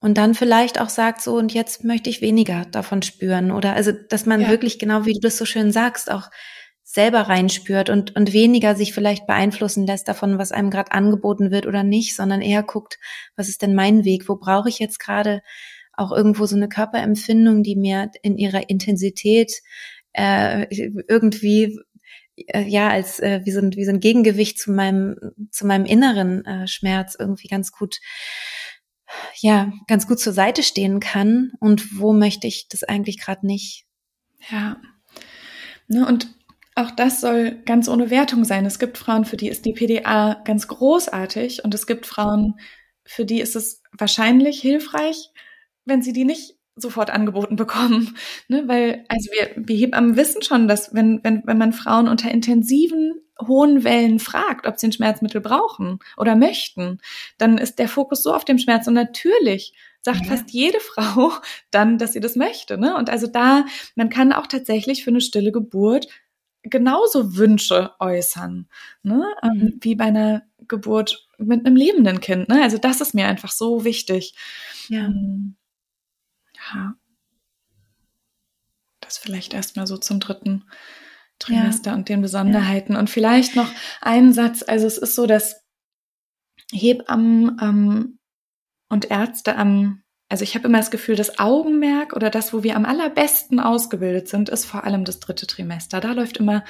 und dann vielleicht auch sagt so, und jetzt möchte ich weniger davon spüren. Oder also, dass man ja. wirklich, genau wie du das so schön sagst, auch selber reinspürt und, und weniger sich vielleicht beeinflussen lässt davon, was einem gerade angeboten wird oder nicht, sondern eher guckt, was ist denn mein Weg? Wo brauche ich jetzt gerade auch irgendwo so eine Körperempfindung, die mir in ihrer Intensität äh, irgendwie äh, ja als äh, wie so ein wie so ein Gegengewicht zu meinem zu meinem inneren äh, Schmerz irgendwie ganz gut ja, ganz gut zur Seite stehen kann und wo möchte ich das eigentlich gerade nicht. Ja. Ne, und auch das soll ganz ohne Wertung sein. Es gibt Frauen, für die ist die PDA ganz großartig und es gibt Frauen, für die ist es wahrscheinlich hilfreich, wenn sie die nicht sofort angeboten bekommen. [LAUGHS] Ne? Weil, also wir, wir Hebammen wissen schon, dass wenn, wenn, wenn man Frauen unter intensiven hohen Wellen fragt, ob sie ein Schmerzmittel brauchen oder möchten, dann ist der Fokus so auf dem Schmerz. Und natürlich sagt ja. fast jede [LAUGHS] Frau dann, dass sie das möchte. Ne? Und also da, man kann auch tatsächlich für eine stille Geburt genauso Wünsche äußern, ne? Ähm, mhm. wie bei einer Geburt mit einem lebenden Kind. Ne? Also das ist mir einfach so wichtig. Ja. Ähm, ja. Das vielleicht erstmal so zum dritten Trimester ja. und den Besonderheiten. Ja. Und vielleicht noch einen Satz. Also es ist so, dass Hebammen ähm, und Ärzte am, also ich habe immer das Gefühl, das Augenmerk oder das, wo wir am allerbesten ausgebildet sind, ist vor allem das dritte Trimester. Da läuft immer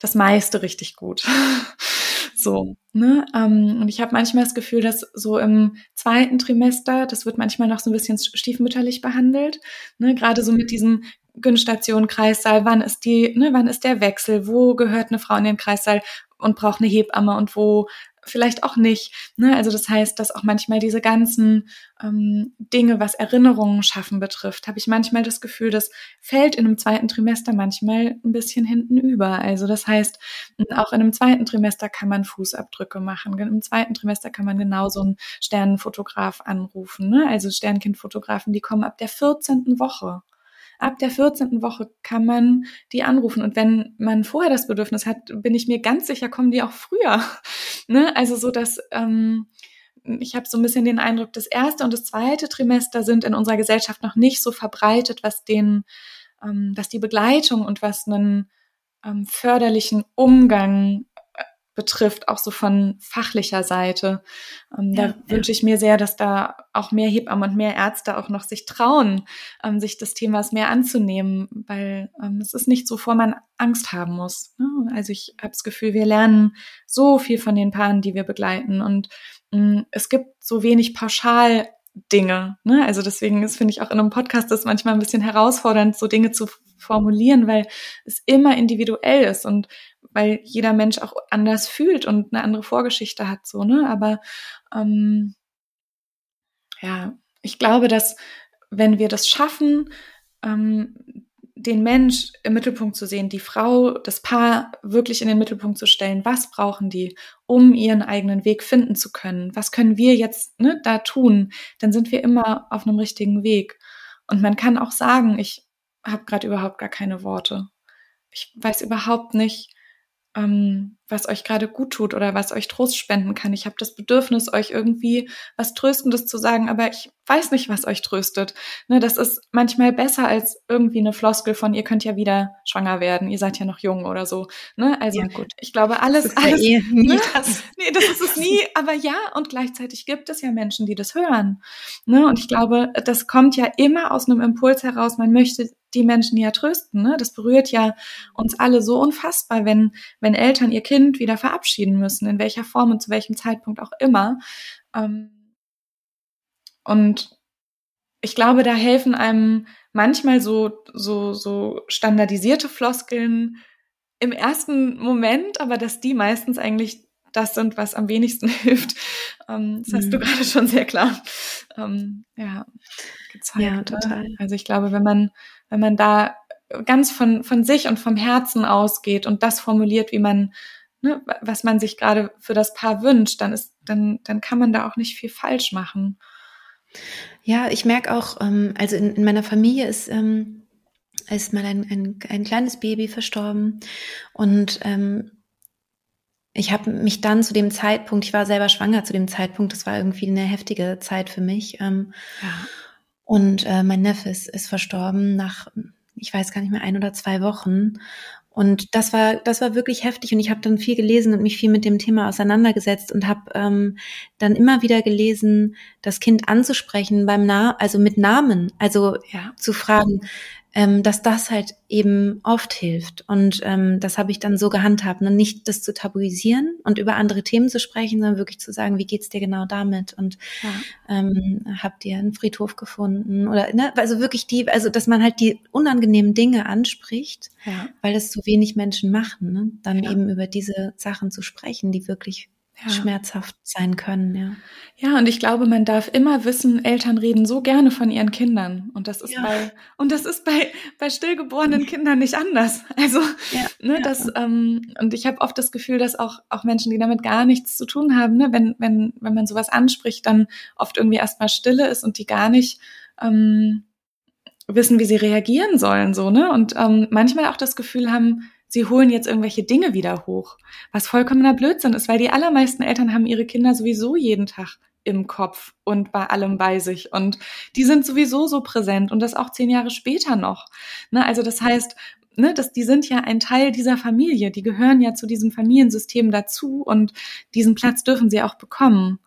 das meiste richtig gut. [LAUGHS] so, ne? Ähm, und ich habe manchmal das Gefühl, dass so im zweiten Trimester, das wird manchmal noch so ein bisschen stiefmütterlich behandelt, ne? Gerade so mit diesem Günststation, Kreissaal, wann ist die, ne, wann ist der Wechsel, wo gehört eine Frau in den Kreissaal und braucht eine Hebamme und wo vielleicht auch nicht. Ne? Also das heißt, dass auch manchmal diese ganzen ähm, Dinge, was Erinnerungen schaffen betrifft, habe ich manchmal das Gefühl, das fällt in einem zweiten Trimester manchmal ein bisschen hinten über. Also das heißt, auch in einem zweiten Trimester kann man Fußabdrücke machen. Im zweiten Trimester kann man genauso einen Sternenfotograf anrufen. Ne? Also Sternkindfotografen, die kommen ab der 14. Woche ab der 14. Woche kann man die anrufen. Und wenn man vorher das Bedürfnis hat, bin ich mir ganz sicher, kommen die auch früher. [LAUGHS] ne? Also so, dass ähm, ich habe so ein bisschen den Eindruck, das erste und das zweite Trimester sind in unserer Gesellschaft noch nicht so verbreitet, was den, ähm, was die Begleitung und was einen ähm, förderlichen Umgang betrifft, auch so von fachlicher Seite. Ähm, ja, da ja. wünsche ich mir sehr, dass da auch mehr Hebammen und mehr Ärzte auch noch sich trauen, ähm, sich des Themas mehr anzunehmen, weil ähm, es ist nicht so, vor man Angst haben muss. Ne? Also ich habe das Gefühl, wir lernen so viel von den Paaren, die wir begleiten und mm, es gibt so wenig pauschal Dinge. Ne? Also deswegen ist, finde ich, auch in einem Podcast das manchmal ein bisschen herausfordernd, so Dinge zu formulieren, weil es immer individuell ist und weil jeder Mensch auch anders fühlt und eine andere Vorgeschichte hat, so, ne? Aber ähm, ja, ich glaube, dass wenn wir das schaffen, ähm, den Mensch im Mittelpunkt zu sehen, die Frau, das Paar wirklich in den Mittelpunkt zu stellen. Was brauchen die, um ihren eigenen Weg finden zu können? Was können wir jetzt ne, da tun? Dann sind wir immer auf einem richtigen Weg. Und man kann auch sagen, ich habe gerade überhaupt gar keine Worte. Ich weiß überhaupt nicht, ähm, was euch gerade gut tut oder was euch Trost spenden kann. Ich habe das Bedürfnis, euch irgendwie was Tröstendes zu sagen, aber ich weiß nicht, was euch tröstet. Ne, das ist manchmal besser als irgendwie eine Floskel von, ihr könnt ja wieder schwanger werden, ihr seid ja noch jung oder so. Ne? Also ja, gut. ich glaube, alles, das alles [LAUGHS] ja eh nie ne? das. Nee, das ist es nie, aber ja, und gleichzeitig gibt es ja Menschen, die das hören. Ne? Und ich glaube, das kommt ja immer aus einem Impuls heraus, man möchte die Menschen ja trösten. Ne? Das berührt ja uns alle so unfassbar, wenn, wenn Eltern ihr Kind wieder verabschieden müssen, in welcher Form und zu welchem Zeitpunkt auch immer. Ähm, und ich glaube, da helfen einem manchmal so, so, so standardisierte Floskeln im ersten Moment, aber dass die meistens eigentlich das sind, was am wenigsten [LAUGHS] hilft. Ähm, das hast mhm. du gerade schon sehr klar ähm, ja, gezeigt. Ja, total. Also ich glaube, wenn man, wenn man da ganz von, von sich und vom Herzen ausgeht und das formuliert, wie man, ne, was man sich gerade für das Paar wünscht, dann ist, dann, dann kann man da auch nicht viel falsch machen. Ja, ich merke auch, ähm, also in, in meiner Familie ist ähm, ist mal ein, ein, ein kleines Baby verstorben und ähm, ich habe mich dann zu dem Zeitpunkt, ich war selber schwanger zu dem Zeitpunkt, das war irgendwie eine heftige Zeit für mich. Ähm, ja. Und äh, mein Neffe ist, ist verstorben nach, ich weiß gar nicht mehr, ein oder zwei Wochen. Und das war, das war wirklich heftig. Und ich habe dann viel gelesen und mich viel mit dem Thema auseinandergesetzt und habe ähm, dann immer wieder gelesen, das Kind anzusprechen beim Na, also mit Namen, also ja. zu fragen, ähm, dass das halt eben oft hilft. Und ähm, das habe ich dann so gehandhabt, ne? nicht das zu tabuisieren und über andere Themen zu sprechen, sondern wirklich zu sagen, wie geht's dir genau damit? Und ja. ähm, habt ihr einen Friedhof gefunden? Oder ne? also wirklich die, also dass man halt die unangenehmen Dinge anspricht, ja. weil das so wenig Menschen machen, ne? dann ja. eben über diese Sachen zu sprechen, die wirklich ja. schmerzhaft sein können, ja. Ja, und ich glaube, man darf immer wissen, Eltern reden so gerne von ihren Kindern. Und das ist ja. bei, und das ist bei, bei stillgeborenen Kindern nicht anders. Also, ja. ne, das, ähm, und ich habe oft das Gefühl, dass auch, auch Menschen, die damit gar nichts zu tun haben, ne, wenn, wenn, wenn man sowas anspricht, dann oft irgendwie erstmal Stille ist und die gar nicht, ähm, wissen, wie sie reagieren sollen, so, ne? Und ähm, manchmal auch das Gefühl haben, sie holen jetzt irgendwelche Dinge wieder hoch, was vollkommener Blödsinn ist, weil die allermeisten Eltern haben ihre Kinder sowieso jeden Tag im Kopf und bei allem bei sich. Und die sind sowieso so präsent und das auch zehn Jahre später noch. Ne, also das heißt, ne, das, die sind ja ein Teil dieser Familie, die gehören ja zu diesem Familiensystem dazu und diesen Platz dürfen sie auch bekommen.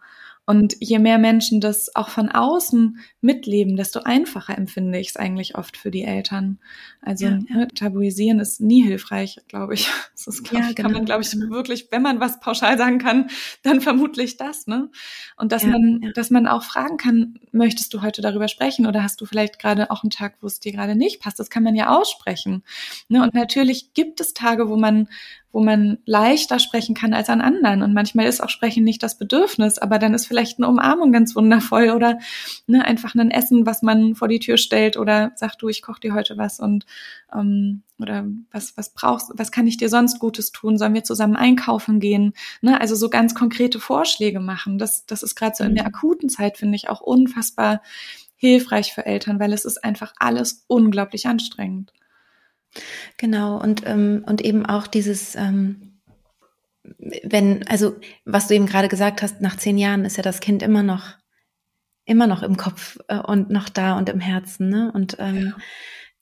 Und je mehr Menschen das auch von außen mitleben, desto einfacher empfinde ich es eigentlich oft für die Eltern. Also ja, ja. Ne, tabuisieren ist nie hilfreich, glaube ich. [LAUGHS] Das ist, glaub, ja, genau, kann man, glaube ich, genau. wirklich, wenn man was pauschal sagen kann, dann vermutlich das, ne? Und dass man, dass man auch fragen kann, möchtest du heute darüber sprechen oder hast du vielleicht gerade auch einen Tag, wo es dir gerade nicht passt? Das kann man ja aussprechen. Ne? Und natürlich gibt es Tage, wo man wo man leichter sprechen kann als an anderen. Und manchmal ist auch Sprechen nicht das Bedürfnis, aber dann ist vielleicht eine Umarmung ganz wundervoll oder ne, einfach ein Essen, was man vor die Tür stellt oder sagt du, ich koche dir heute was und ähm, oder was, was brauchst, was kann ich dir sonst Gutes tun? Sollen wir zusammen einkaufen gehen? Ne, also so ganz konkrete Vorschläge machen. Das, das ist gerade so in der mhm. akuten Zeit, finde ich, auch unfassbar hilfreich für Eltern, weil es ist einfach alles unglaublich anstrengend. Genau, und, ähm, und eben auch dieses, ähm, wenn, also was du eben gerade gesagt hast, nach zehn Jahren ist ja das Kind immer noch, immer noch im Kopf äh, und noch da und im Herzen, ne? Und ähm, ja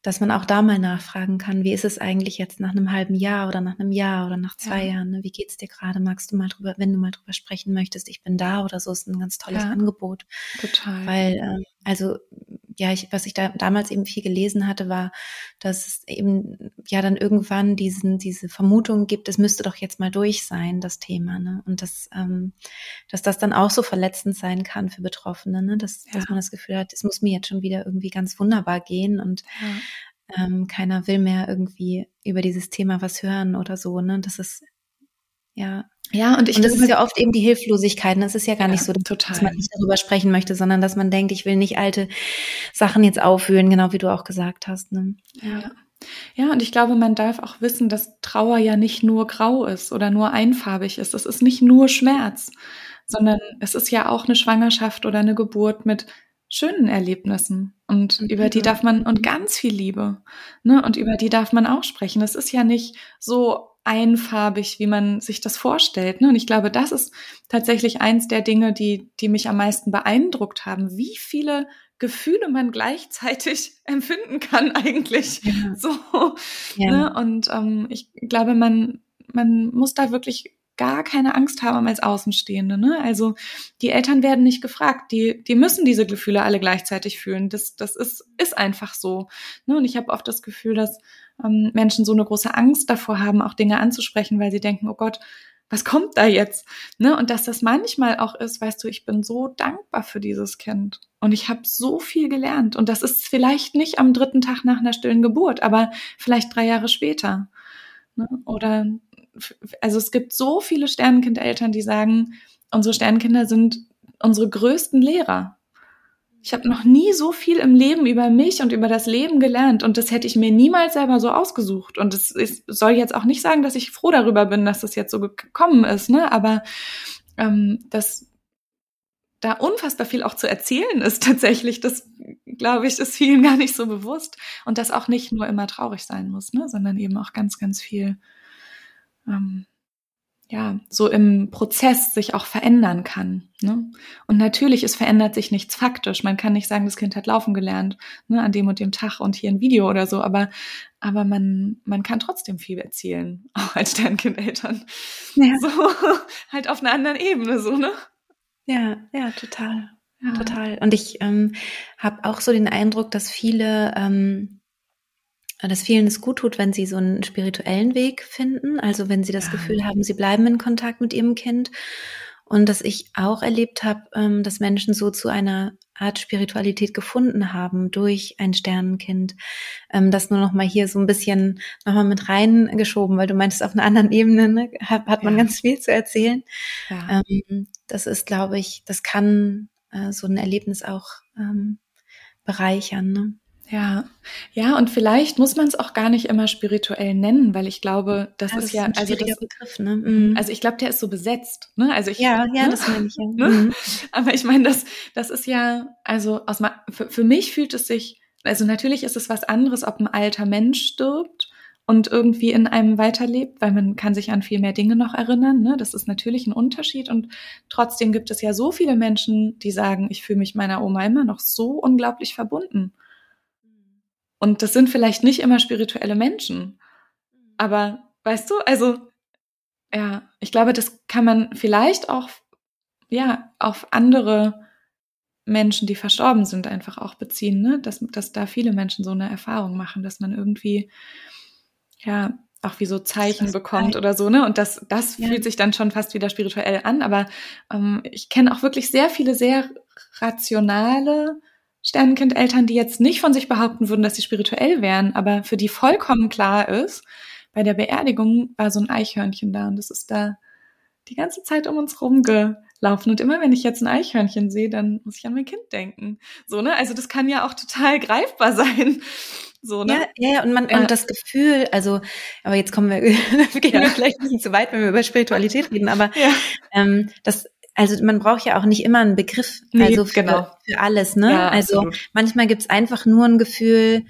dass man auch da mal nachfragen kann, wie ist es eigentlich jetzt nach einem halben Jahr oder nach einem Jahr oder nach zwei ja. Jahren? Ne? Wie geht's dir gerade? Magst du mal drüber, wenn du mal drüber sprechen möchtest, ich bin da oder so, ist ein ganz tolles ja. Angebot. Total. Weil, ähm, also ja, ich, was ich da damals eben viel gelesen hatte, war, dass es eben ja dann irgendwann diesen, diese Vermutung gibt, es müsste doch jetzt mal durch sein, das Thema, ne? Und dass, ähm, dass das dann auch so verletzend sein kann für Betroffene, ne? Dass, ja. dass man das Gefühl hat, es muss mir jetzt schon wieder irgendwie ganz wunderbar gehen und ja. ähm, keiner will mehr irgendwie über dieses Thema was hören oder so, ne? Das ist ja ja, und ich und das ist ja oft eben die Hilflosigkeit. Das ist ja gar nicht so, total. dass man nicht darüber sprechen möchte, sondern dass man denkt, ich will nicht alte Sachen jetzt aufwühlen, genau wie du auch gesagt hast. Ne? Ja. Ja, und ich glaube, man darf auch wissen, dass Trauer ja nicht nur grau ist oder nur einfarbig ist. Es ist nicht nur Schmerz, sondern es ist ja auch eine Schwangerschaft oder eine Geburt mit schönen Erlebnissen und mhm. über die darf man und ganz viel Liebe, ne? Und über die darf man auch sprechen. Es ist ja nicht so einfarbig, wie man sich das vorstellt. Ne? Und ich glaube, das ist tatsächlich eins der Dinge, die, die mich am meisten beeindruckt haben, wie viele Gefühle man gleichzeitig [LAUGHS] empfinden kann eigentlich. Ja. So. Ja. Ne? Und ähm, ich glaube, man, man muss da wirklich gar keine Angst haben als Außenstehende. Ne? Also die Eltern werden nicht gefragt, die, die müssen diese Gefühle alle gleichzeitig fühlen. Das, das ist, ist einfach so. Ne? Und ich habe oft das Gefühl, dass ähm, Menschen so eine große Angst davor haben, auch Dinge anzusprechen, weil sie denken, oh Gott, was kommt da jetzt? Ne? Und dass das manchmal auch ist, weißt du, ich bin so dankbar für dieses Kind und ich habe so viel gelernt. Und das ist vielleicht nicht am dritten Tag nach einer stillen Geburt, aber vielleicht drei Jahre später. Ne? Oder also es gibt so viele Sternenkindeltern, die sagen, unsere Sternkinder sind unsere größten Lehrer. Ich habe noch nie so viel im Leben über mich und über das Leben gelernt und das hätte ich mir niemals selber so ausgesucht. Und es, soll jetzt auch nicht sagen, dass ich froh darüber bin, dass das jetzt so gekommen ist, ne? Aber ähm, dass da unfassbar viel auch zu erzählen ist tatsächlich, das glaube ich, ist vielen [LAUGHS] gar nicht so bewusst. Und das auch nicht nur immer traurig sein muss, ne, sondern eben auch ganz, ganz viel, ähm, ja, so im Prozess sich auch verändern kann. Ne? Und natürlich, es verändert sich nichts faktisch. Man kann nicht sagen, das Kind hat laufen gelernt, ne, an dem und dem Tag und hier ein Video oder so, aber, aber man, man kann trotzdem viel erzielen, [LAUGHS] auch als Sternkindeltern. Ja. So, [LAUGHS] halt auf einer anderen Ebene, so, ne? Ja, ja, total. Ja. Total. Und ich ähm, habe auch so den Eindruck, dass viele, ähm, dass vielen es gut tut, wenn sie so einen spirituellen Weg finden. Also wenn sie das ja. Gefühl haben, sie bleiben in Kontakt mit ihrem Kind. Und dass ich auch erlebt habe, ähm, dass Menschen so zu einer Art Spiritualität gefunden haben durch ein Sternenkind. Ähm, das nur noch mal hier so ein bisschen noch mal mit reingeschoben, weil du meintest, auf einer anderen Ebene ne, hat, man ja. ganz viel zu erzählen. Ja. Ähm, das ist, glaube ich, das kann äh, so ein Erlebnis auch bereichern. Ne? Ja, ja, und vielleicht muss man es auch gar nicht immer spirituell nennen, weil ich glaube, das, ja, das ist ja, ist also das, Begriff, ne? Mhm. also ich glaube, der ist so besetzt, ne? Also ich, ja, ja, ne? das meine ich ja. Ne? Mhm. Aber ich meine, das, das ist ja, also aus, für, für mich fühlt es sich, also natürlich ist es was anderes, ob ein alter Mensch stirbt und irgendwie in einem weiterlebt, weil man kann sich an viel mehr Dinge noch erinnern. Ne? Das ist natürlich ein Unterschied. Und trotzdem gibt es ja so viele Menschen, die sagen, ich fühle mich meiner Oma immer noch so unglaublich verbunden. Und das sind vielleicht nicht immer spirituelle Menschen. Aber weißt du, also ja, ich glaube, das kann man vielleicht auch ja auf andere Menschen, die verstorben sind, einfach auch beziehen, ne? dass, dass da viele Menschen so eine Erfahrung machen, dass man irgendwie ja, auch wie so Zeichen bekommt oder so, ne? Und das, das ja. fühlt sich dann schon fast wieder spirituell an. Aber ähm, ich kenne auch wirklich sehr viele sehr rationale Sternenkindeltern, die jetzt nicht von sich behaupten würden, dass sie spirituell wären, aber für die vollkommen klar ist, bei der Beerdigung war so ein Eichhörnchen da und das ist da die ganze Zeit um uns rumgelaufen. Und immer wenn ich jetzt ein Eichhörnchen sehe, dann muss ich an mein Kind denken. So, ne? Also das kann ja auch total greifbar sein. So, ne? Ja, ja, und man, ja. und das Gefühl, also, aber jetzt kommen wir, [LAUGHS] wir gehen ja. wir vielleicht ein bisschen zu weit, wenn wir über Spiritualität reden, aber ähm, das, also man braucht ja auch nicht immer einen Begriff, nee, also für, genau. für alles, ne? Ja, also absolut. manchmal gibt's einfach nur ein Gefühl,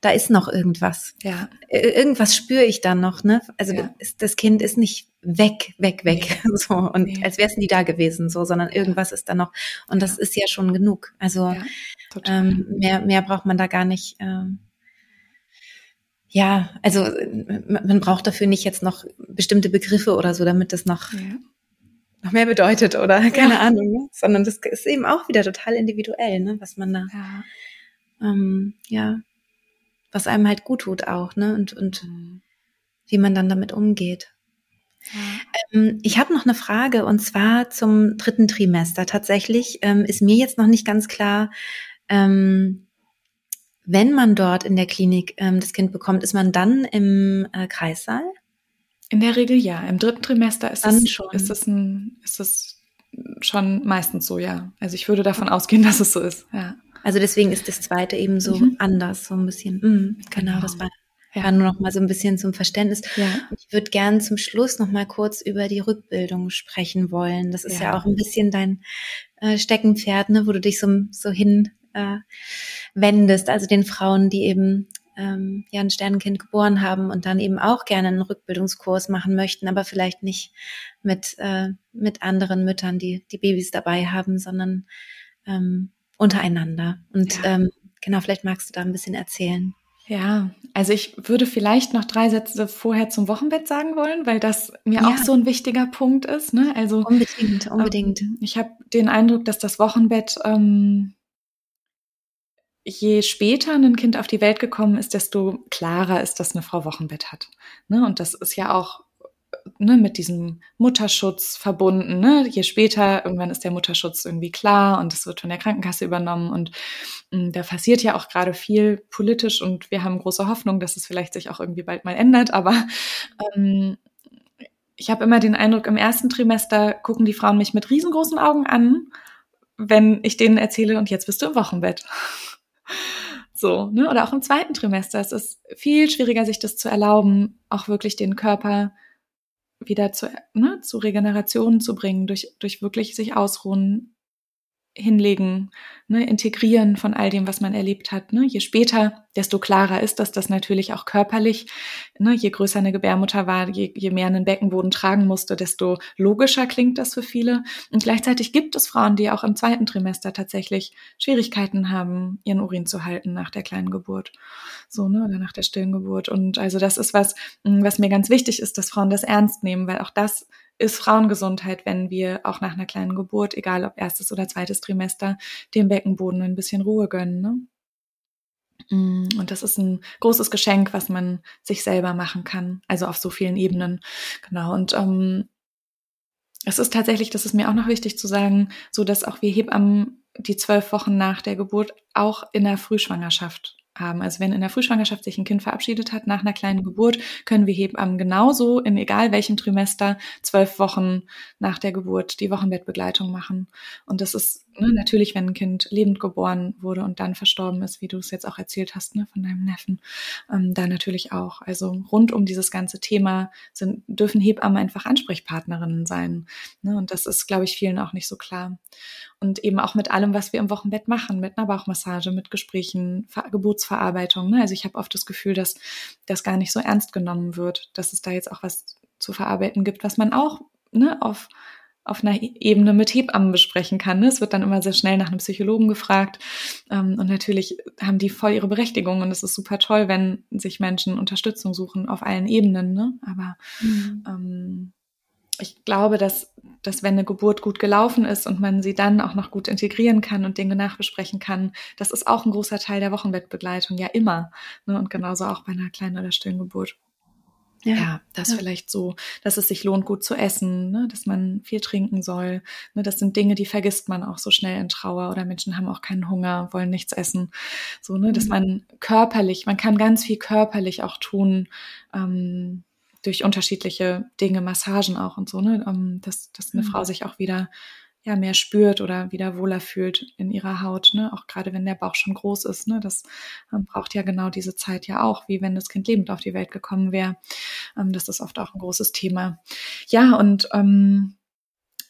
da ist noch irgendwas. Ja. Irgendwas spüre ich dann noch, ne? Also ja. das Kind ist nicht weg, weg, weg, nee. [LAUGHS] so und nee. als wäre es nie da gewesen, so, sondern irgendwas ist da noch und das ist ja schon genug. Also ähm, mehr, mehr braucht man da gar nicht. Ähm, ja, also man braucht dafür nicht jetzt noch bestimmte Begriffe oder so, damit das noch, ja. Noch mehr bedeutet oder [LAUGHS] keine ja. Ahnung, ne? sondern das ist eben auch wieder total individuell, ne? was man da, ja. Ähm, ja, was einem halt gut tut auch, ne, und, und mhm. wie man dann damit umgeht. Ja. Ähm, ich habe noch eine Frage und zwar zum dritten Trimester. Tatsächlich ähm, ist mir jetzt noch nicht ganz klar, ähm, wenn man dort in der Klinik ähm, das Kind bekommt, ist man dann im äh, Kreissaal? In der Regel ja. Im dritten Trimester ist es, schon. Ist es, ein, ist es schon meistens so, ja. Also ich würde davon ausgehen, [LAUGHS] dass es so ist, ja. Also deswegen ist das zweite eben so mhm. anders, so ein bisschen. Mhm, genau, genau, das war ja. nur noch mal so ein bisschen zum Verständnis. Ja. Ich würde gern zum Schluss noch mal kurz über die Rückbildung sprechen wollen. Das ist ja, ja auch ein bisschen dein äh, Steckenpferd, ne, wo du dich so, so hin äh, wendest, also den Frauen, die eben ähm, ja ein Sternenkind geboren haben und dann eben auch gerne einen Rückbildungskurs machen möchten, aber vielleicht nicht mit äh, mit anderen Müttern, die die Babys dabei haben, sondern ähm, untereinander. Und ja. ähm, genau, vielleicht magst du da ein bisschen erzählen. Ja, also ich würde vielleicht noch drei Sätze vorher zum Wochenbett sagen wollen, weil das mir ja. auch so ein wichtiger Punkt ist. Ne? Also unbedingt, unbedingt. Ähm, ich habe den Eindruck, dass das Wochenbett ähm, je später ein Kind auf die Welt gekommen ist, desto klarer ist, dass eine Frau Wochenbett hat. Ne? Und das ist ja auch ne, mit diesem Mutterschutz verbunden. Ne? Je später, irgendwann ist der Mutterschutz irgendwie klar und es wird von der Krankenkasse übernommen. Und mh, mm, da passiert ja auch gerade viel politisch und wir haben große Hoffnung, dass es vielleicht sich auch irgendwie bald mal ändert. Aber ähm, ich habe immer den Eindruck, im ersten Trimester gucken die Frauen mich mit riesengroßen Augen an, wenn ich denen erzähle, und jetzt bist du im Wochenbett. So, ne? Oder auch im zweiten Trimester. Es ist viel schwieriger, sich das zu erlauben, auch wirklich den Körper wieder zu, ne, zu Regeneration zu bringen, durch, durch wirklich sich ausruhen, hinlegen, ne, integrieren von all dem, was man erlebt hat. Ne? Je später, desto klarer ist das, dass natürlich auch körperlich, ne, je größer eine Gebärmutter war, je, je mehr einen Beckenboden tragen musste, desto logischer klingt das für viele. Und gleichzeitig gibt es Frauen, die auch im zweiten Trimester tatsächlich Schwierigkeiten haben, ihren Urin zu halten nach der kleinen Geburt. So, ne, oder nach der stillen Geburt. Und also das ist was, was mir ganz wichtig ist, dass Frauen das ernst nehmen, weil auch das ist Frauengesundheit, wenn wir auch nach einer kleinen Geburt, egal ob erstes oder zweites Trimester, dem Beckenboden ein bisschen Ruhe gönnen. Ne? Mm, und das ist ein großes Geschenk, was man sich selber machen kann, also auf so vielen Ebenen. Genau. Und ähm, es ist tatsächlich, das ist mir auch noch wichtig zu sagen, so dass auch wir Hebammen die zwölf Wochen nach der Geburt auch in der Frühschwangerschaft haben. Also wenn in der Frühschwangerschaft sich ein Kind verabschiedet hat nach einer kleinen Geburt, können wir Hebammen genauso in egal welchem Trimester zwölf Wochen nach der Geburt die Wochenbettbegleitung machen. Und das ist ne, natürlich, wenn ein Kind lebend geboren wurde und dann verstorben ist, wie du es jetzt auch erzählt hast, ne, von deinem Neffen, ähm, da natürlich auch. Also rund um dieses ganze Thema sind, dürfen Hebammen einfach Ansprechpartnerinnen sein. Ne, und das ist, glaube ich, vielen auch nicht so klar. Und eben auch mit allem, was wir im Wochenbett machen, mit einer Bauchmassage, mit Gesprächen, Ver Geburtsverarbeitung. Ne? Also ich habe oft das Gefühl, dass das gar nicht so ernst genommen wird, dass es da jetzt auch was zu verarbeiten gibt, was man auch ne, auf auf einer Ebene mit Hebammen besprechen kann. Ne? Es wird dann immer sehr schnell nach einem Psychologen gefragt. Ähm, und natürlich haben die voll ihre Berechtigung. Und es ist super toll, wenn sich Menschen Unterstützung suchen auf allen Ebenen. Ne? Aber mhm. ähm, ich glaube, dass, dass wenn eine Geburt gut gelaufen ist und man sie dann auch noch gut integrieren kann und Dinge nachbesprechen kann, das ist auch ein großer Teil der Wochenbettbegleitung, ja immer. Ne? Und genauso auch bei einer kleinen oder stillen Geburt. Ja, ja das ja. vielleicht so, dass es sich lohnt, gut zu essen, ne? dass man viel trinken soll. Ne? Das sind Dinge, die vergisst man auch so schnell in Trauer oder Menschen haben auch keinen Hunger, wollen nichts essen. So, ne, dass mhm. man körperlich, man kann ganz viel körperlich auch tun, ähm, durch unterschiedliche Dinge, Massagen auch und so, ne? Ähm, dass, dass eine mhm. Frau sich auch wieder ja mehr spürt oder wieder wohler fühlt in ihrer Haut, ne? Auch gerade wenn der Bauch schon groß ist, ne? Das ähm, braucht ja genau diese Zeit ja auch, wie wenn das Kind lebend auf die Welt gekommen wäre. Ähm, das ist oft auch ein großes Thema. Ja, und ähm,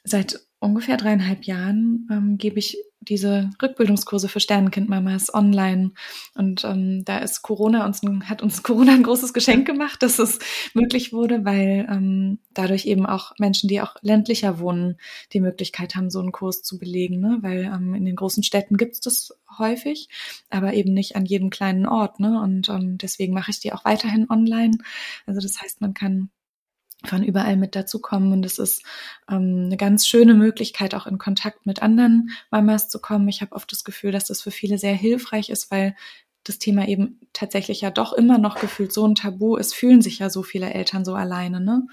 seit ungefähr dreieinhalb Jahren ähm, gebe ich diese Rückbildungskurse für Sternenkindmamas online. Und ähm, da ist Corona uns hat uns [LAUGHS] Corona ein großes Geschenk gemacht, dass es möglich wurde, weil ähm, dadurch eben auch Menschen, die auch ländlicher wohnen, die Möglichkeit haben, so einen Kurs zu belegen. Ne? Weil ähm, in den großen Städten gibt es das häufig, aber eben nicht an jedem kleinen Ort. Ne? Und ähm, deswegen mache ich die auch weiterhin online. Also das heißt, man kann von überall mit dazukommen. Und es ist ähm, eine ganz schöne Möglichkeit, auch in Kontakt mit anderen Mamas zu kommen. Ich habe oft das Gefühl, dass das für viele sehr hilfreich ist, weil das Thema eben tatsächlich ja doch immer noch gefühlt so ein Tabu ist, fühlen sich ja so viele Eltern so alleine, ne?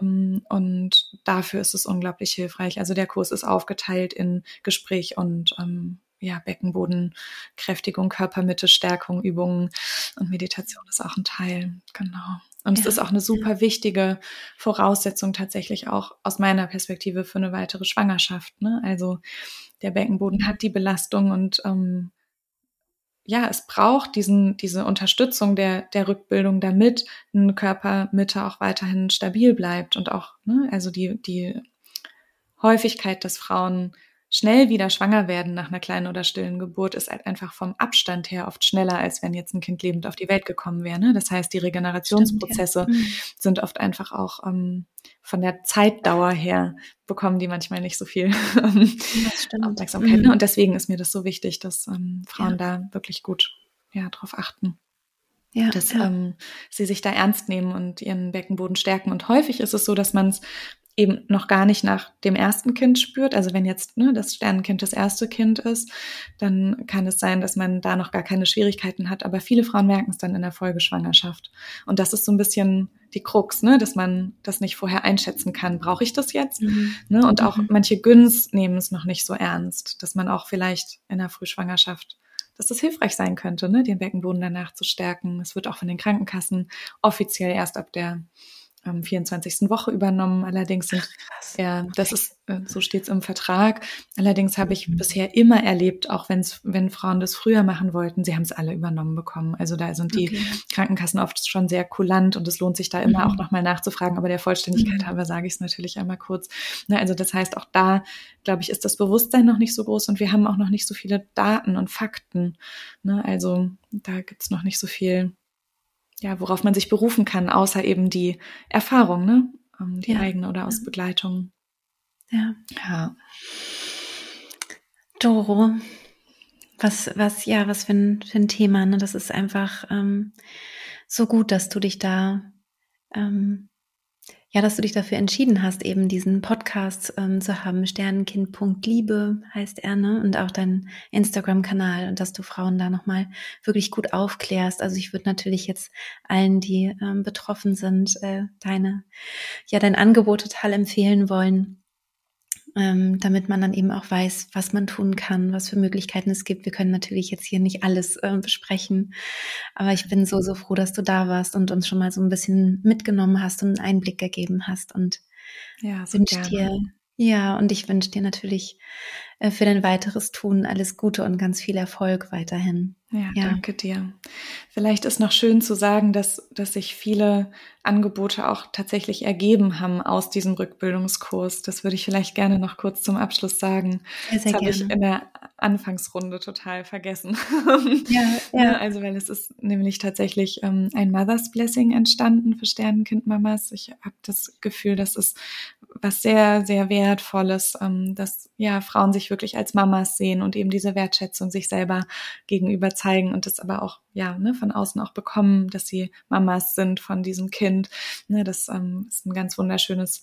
Ähm, und dafür ist es unglaublich hilfreich. Also der Kurs ist aufgeteilt in Gespräch und ähm, ja, Beckenbodenkräftigung, Körpermitte, Stärkung, Übungen und Meditation ist auch ein Teil. Genau. Und ja. es ist auch eine super wichtige Voraussetzung tatsächlich auch aus meiner Perspektive für eine weitere Schwangerschaft. Ne? Also der Beckenboden hat die Belastung und ähm, ja, es braucht diesen, diese Unterstützung der, der Rückbildung, damit eine Körpermitte auch weiterhin stabil bleibt und auch, ne, also die, die Häufigkeit, dass Frauen schnell wieder schwanger werden nach einer kleinen oder stillen Geburt ist halt einfach vom Abstand her oft schneller, als wenn jetzt ein Kind lebend auf die Welt gekommen wäre. Ne? Das heißt, die Regenerationsprozesse Stimmt, ja. Mhm. sind oft einfach auch ähm, von der Zeitdauer her bekommen die manchmal nicht so viel [LAUGHS] Aufmerksamkeit. Ne? Mhm. Und deswegen ist mir das so wichtig, dass ähm, Frauen ja. da wirklich gut ja, drauf achten. Ja, dass ja. Ähm, sie sich da ernst nehmen und ihren Beckenboden stärken. Und häufig ist es so, dass man es eben noch gar nicht nach dem ersten Kind spürt. Also wenn jetzt ne, das Sternenkind das erste Kind ist, dann kann es sein, dass man da noch gar keine Schwierigkeiten hat. Aber viele Frauen merken es dann in der Folgeschwangerschaft. Und das ist so ein bisschen die Krux, ne, dass man das nicht vorher einschätzen kann. Brauche ich das jetzt? Mhm. Ne? Und auch mhm. manche Güns nehmen es noch nicht so ernst, dass man auch vielleicht in der Frühschwangerschaft dass das hilfreich sein könnte, ne, den Beckenboden danach zu stärken. Es wird auch von den Krankenkassen offiziell erst ab der ähm, 24. Woche übernommen. Allerdings sind Ja, das ist, äh, so steht es im Vertrag. Allerdings habe ich mhm. bisher immer erlebt, auch wenn's, wenn Frauen das früher machen wollten, sie haben es alle übernommen bekommen. Also da sind die okay. Krankenkassen oft schon sehr kulant und es lohnt sich da immer mhm. auch nochmal nachzufragen. Aber der Vollständigkeit mhm. halber sage ich es natürlich einmal kurz. Ne, also das heißt, auch da, glaube ich, ist das Bewusstsein noch nicht so groß und wir haben auch noch nicht so viele Daten und Fakten. Ne, also da gibt's noch nicht so viel, ja, worauf man sich berufen kann, außer eben die Erfahrung, ne? ähm, die ja. eigene oder aus Begleitung. Ja. Ja. Doro, was, was, ja, was für ein, für ein Thema, ne? Das ist einfach ähm, so gut, dass du dich da ähm, ja, dass du dich dafür entschieden hast, eben diesen Podcast ähm, zu haben. Sternenkind.liebe heißt er, ne? Und auch dein Instagram-Kanal und dass du Frauen da nochmal wirklich gut aufklärst. Also ich würde natürlich jetzt allen, die ähm, betroffen sind, äh, deine, ja, dein Angebot total empfehlen wollen ähm, damit man dann eben auch weiß, was man tun kann, was für Möglichkeiten es gibt. Wir können natürlich jetzt hier nicht alles äh, besprechen, aber ich bin so, so froh, dass du da warst und uns schon mal so ein bisschen mitgenommen hast und einen Einblick gegeben hast und ja, so wünsche dir, ja, und ich wünsche dir natürlich äh, für dein weiteres Tun alles Gute und ganz viel Erfolg weiterhin. Ja, ja, danke dir. Vielleicht ist noch schön zu sagen, dass, dass sich viele Angebote auch tatsächlich ergeben haben aus diesem Rückbildungskurs. Das würde ich vielleicht gerne noch kurz zum Abschluss sagen. Sehr, sehr das habe ich in der Anfangsrunde total vergessen. Ja, [LAUGHS] ja. Also, weil es ist nämlich tatsächlich ähm, ein Mother's Blessing entstanden für Sternenkindmamas. Ich habe das Gefühl, das ist was sehr, sehr Wertvolles, ähm, dass ja Frauen sich wirklich als Mamas sehen und eben diese Wertschätzung sich selber gegenüber zeigen und das aber auch ja ne, von außen auch bekommen, dass sie Mamas sind von diesem Kind. Ne, das ähm, ist ein ganz wunderschönes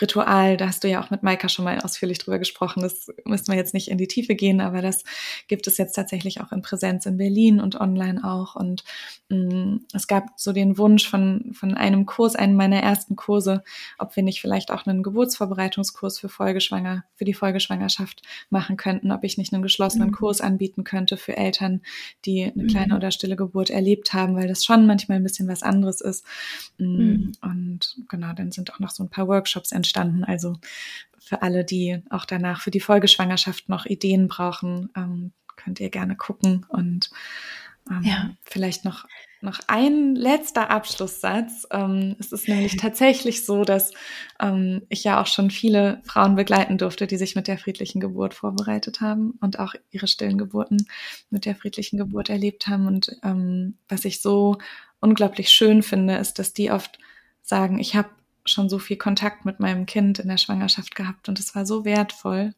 Ritual, da hast du ja auch mit Maika schon mal ausführlich drüber gesprochen. Das müssen wir jetzt nicht in die Tiefe gehen, aber das gibt es jetzt tatsächlich auch in Präsenz in Berlin und online auch. Und mh, mm, es gab so den Wunsch von, von einem Kurs, einem meiner ersten Kurse, ob wir nicht vielleicht auch einen Geburtsvorbereitungskurs für Folgeschwanger, für die Folgeschwangerschaft machen könnten, ob ich nicht einen geschlossenen mhm. Kurs anbieten könnte für Eltern, die eine mhm. kleine oder stille Geburt erlebt haben, weil das schon manchmal ein bisschen was anderes ist. Mm, mhm. Und genau, dann sind auch noch so ein paar Workshops Workshops entstanden. Also für alle, die auch danach für die Folgeschwangerschaft noch Ideen brauchen, ähm, könnt ihr gerne gucken und ähm, ja. vielleicht noch noch ein letzter Abschlusssatz. Ähm, es ist nämlich [LAUGHS] tatsächlich so, dass ähm, ich ja auch schon viele Frauen begleiten durfte, die sich mit der friedlichen Geburt vorbereitet haben und auch ihre stillen Geburten mit der friedlichen Geburt erlebt haben. Und ähm, was ich so unglaublich schön finde, ist, dass die oft sagen, ich habe schon so viel Kontakt mit meinem Kind in der Schwangerschaft gehabt und es war so wertvoll,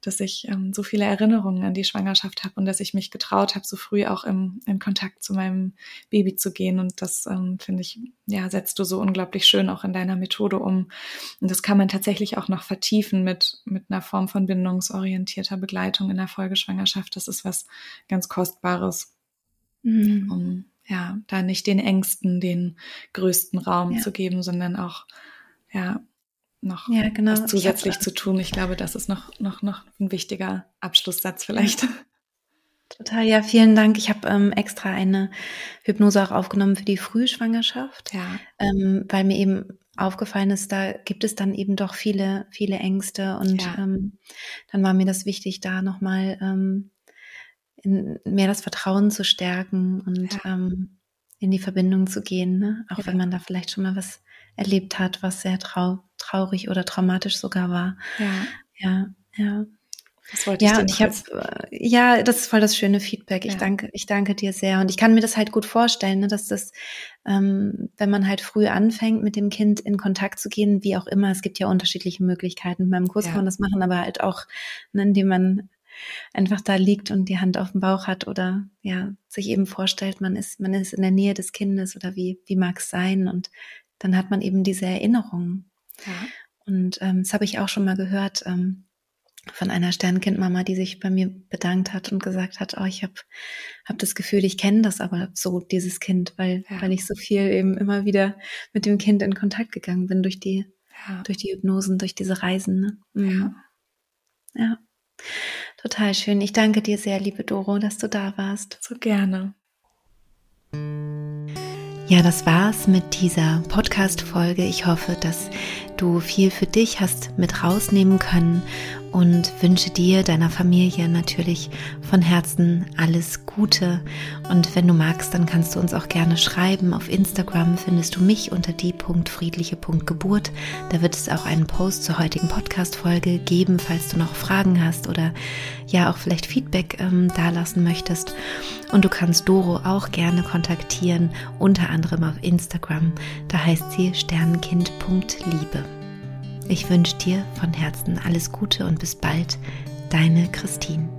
dass ich ähm, so viele Erinnerungen an die Schwangerschaft habe und dass ich mich getraut habe, so früh auch im, in Kontakt zu meinem Baby zu gehen und das ähm, finde ich, ja, setzt du so unglaublich schön auch in deiner Methode um und das kann man tatsächlich auch noch vertiefen mit, mit einer Form von bindungsorientierter Begleitung in der Folgeschwangerschaft. Das ist was ganz Kostbares. Mhm. Um, ja, da nicht den Ängsten den größten Raum ja. zu geben, sondern auch, ja, noch ja, genau. was zusätzlich zu tun. Ich glaube, das ist noch, noch, noch ein wichtiger Abschlusssatz vielleicht. Total, ja, vielen Dank. Ich habe ähm, extra eine Hypnose auch aufgenommen für die Frühschwangerschaft, ja. ähm, weil mir eben aufgefallen ist, da gibt es dann eben doch viele, viele Ängste und ja. ähm, dann war mir das wichtig, da nochmal ähm, in, mehr das Vertrauen zu stärken und ja. ähm, in die Verbindung zu gehen, ne? auch ja. wenn man da vielleicht schon mal was erlebt hat, was sehr trau traurig oder traumatisch sogar war. Ja, ja, ja. Das wollte ich ja, und ich habe, äh, ja, das ist voll das schöne Feedback. Ich ja. danke, ich danke dir sehr. Und ich kann mir das halt gut vorstellen, ne, dass das, ähm, wenn man halt früh anfängt, mit dem Kind in Kontakt zu gehen, wie auch immer, es gibt ja unterschiedliche Möglichkeiten. Meinem Kurs ja. kann man das machen, aber halt auch, ne, indem man einfach da liegt und die Hand auf dem Bauch hat oder ja, sich eben vorstellt, man ist, man ist in der Nähe des Kindes oder wie, wie mag es sein und dann hat man eben diese Erinnerungen. Ja. Und ähm, das habe ich auch schon mal gehört ähm, von einer Sternkindmama, die sich bei mir bedankt hat und gesagt hat, oh, ich habe hab das Gefühl, ich kenne das aber so, dieses Kind, weil, ja. weil ich so viel eben immer wieder mit dem Kind in Kontakt gegangen bin durch die, ja. durch die Hypnosen, durch diese Reisen. Ne? Mhm. Ja. ja. Total schön. Ich danke dir sehr, liebe Doro, dass du da warst. So gerne. Ja, das war's mit dieser Podcast-Folge. Ich hoffe, dass du viel für dich hast mit rausnehmen können und wünsche dir, deiner Familie natürlich von Herzen alles Gute. Und wenn du magst, dann kannst du uns auch gerne schreiben. Auf Instagram findest du mich unter die.friedliche.geburt. Da wird es auch einen Post zur heutigen Podcast-Folge geben, falls du noch Fragen hast oder ja auch vielleicht Feedback ähm, dalassen möchtest. Und du kannst Doro auch gerne kontaktieren, unter anderem auf Instagram. Da heißt sie sternenkind.liebe. Ich wünsche dir von Herzen alles Gute und bis bald, deine Christine.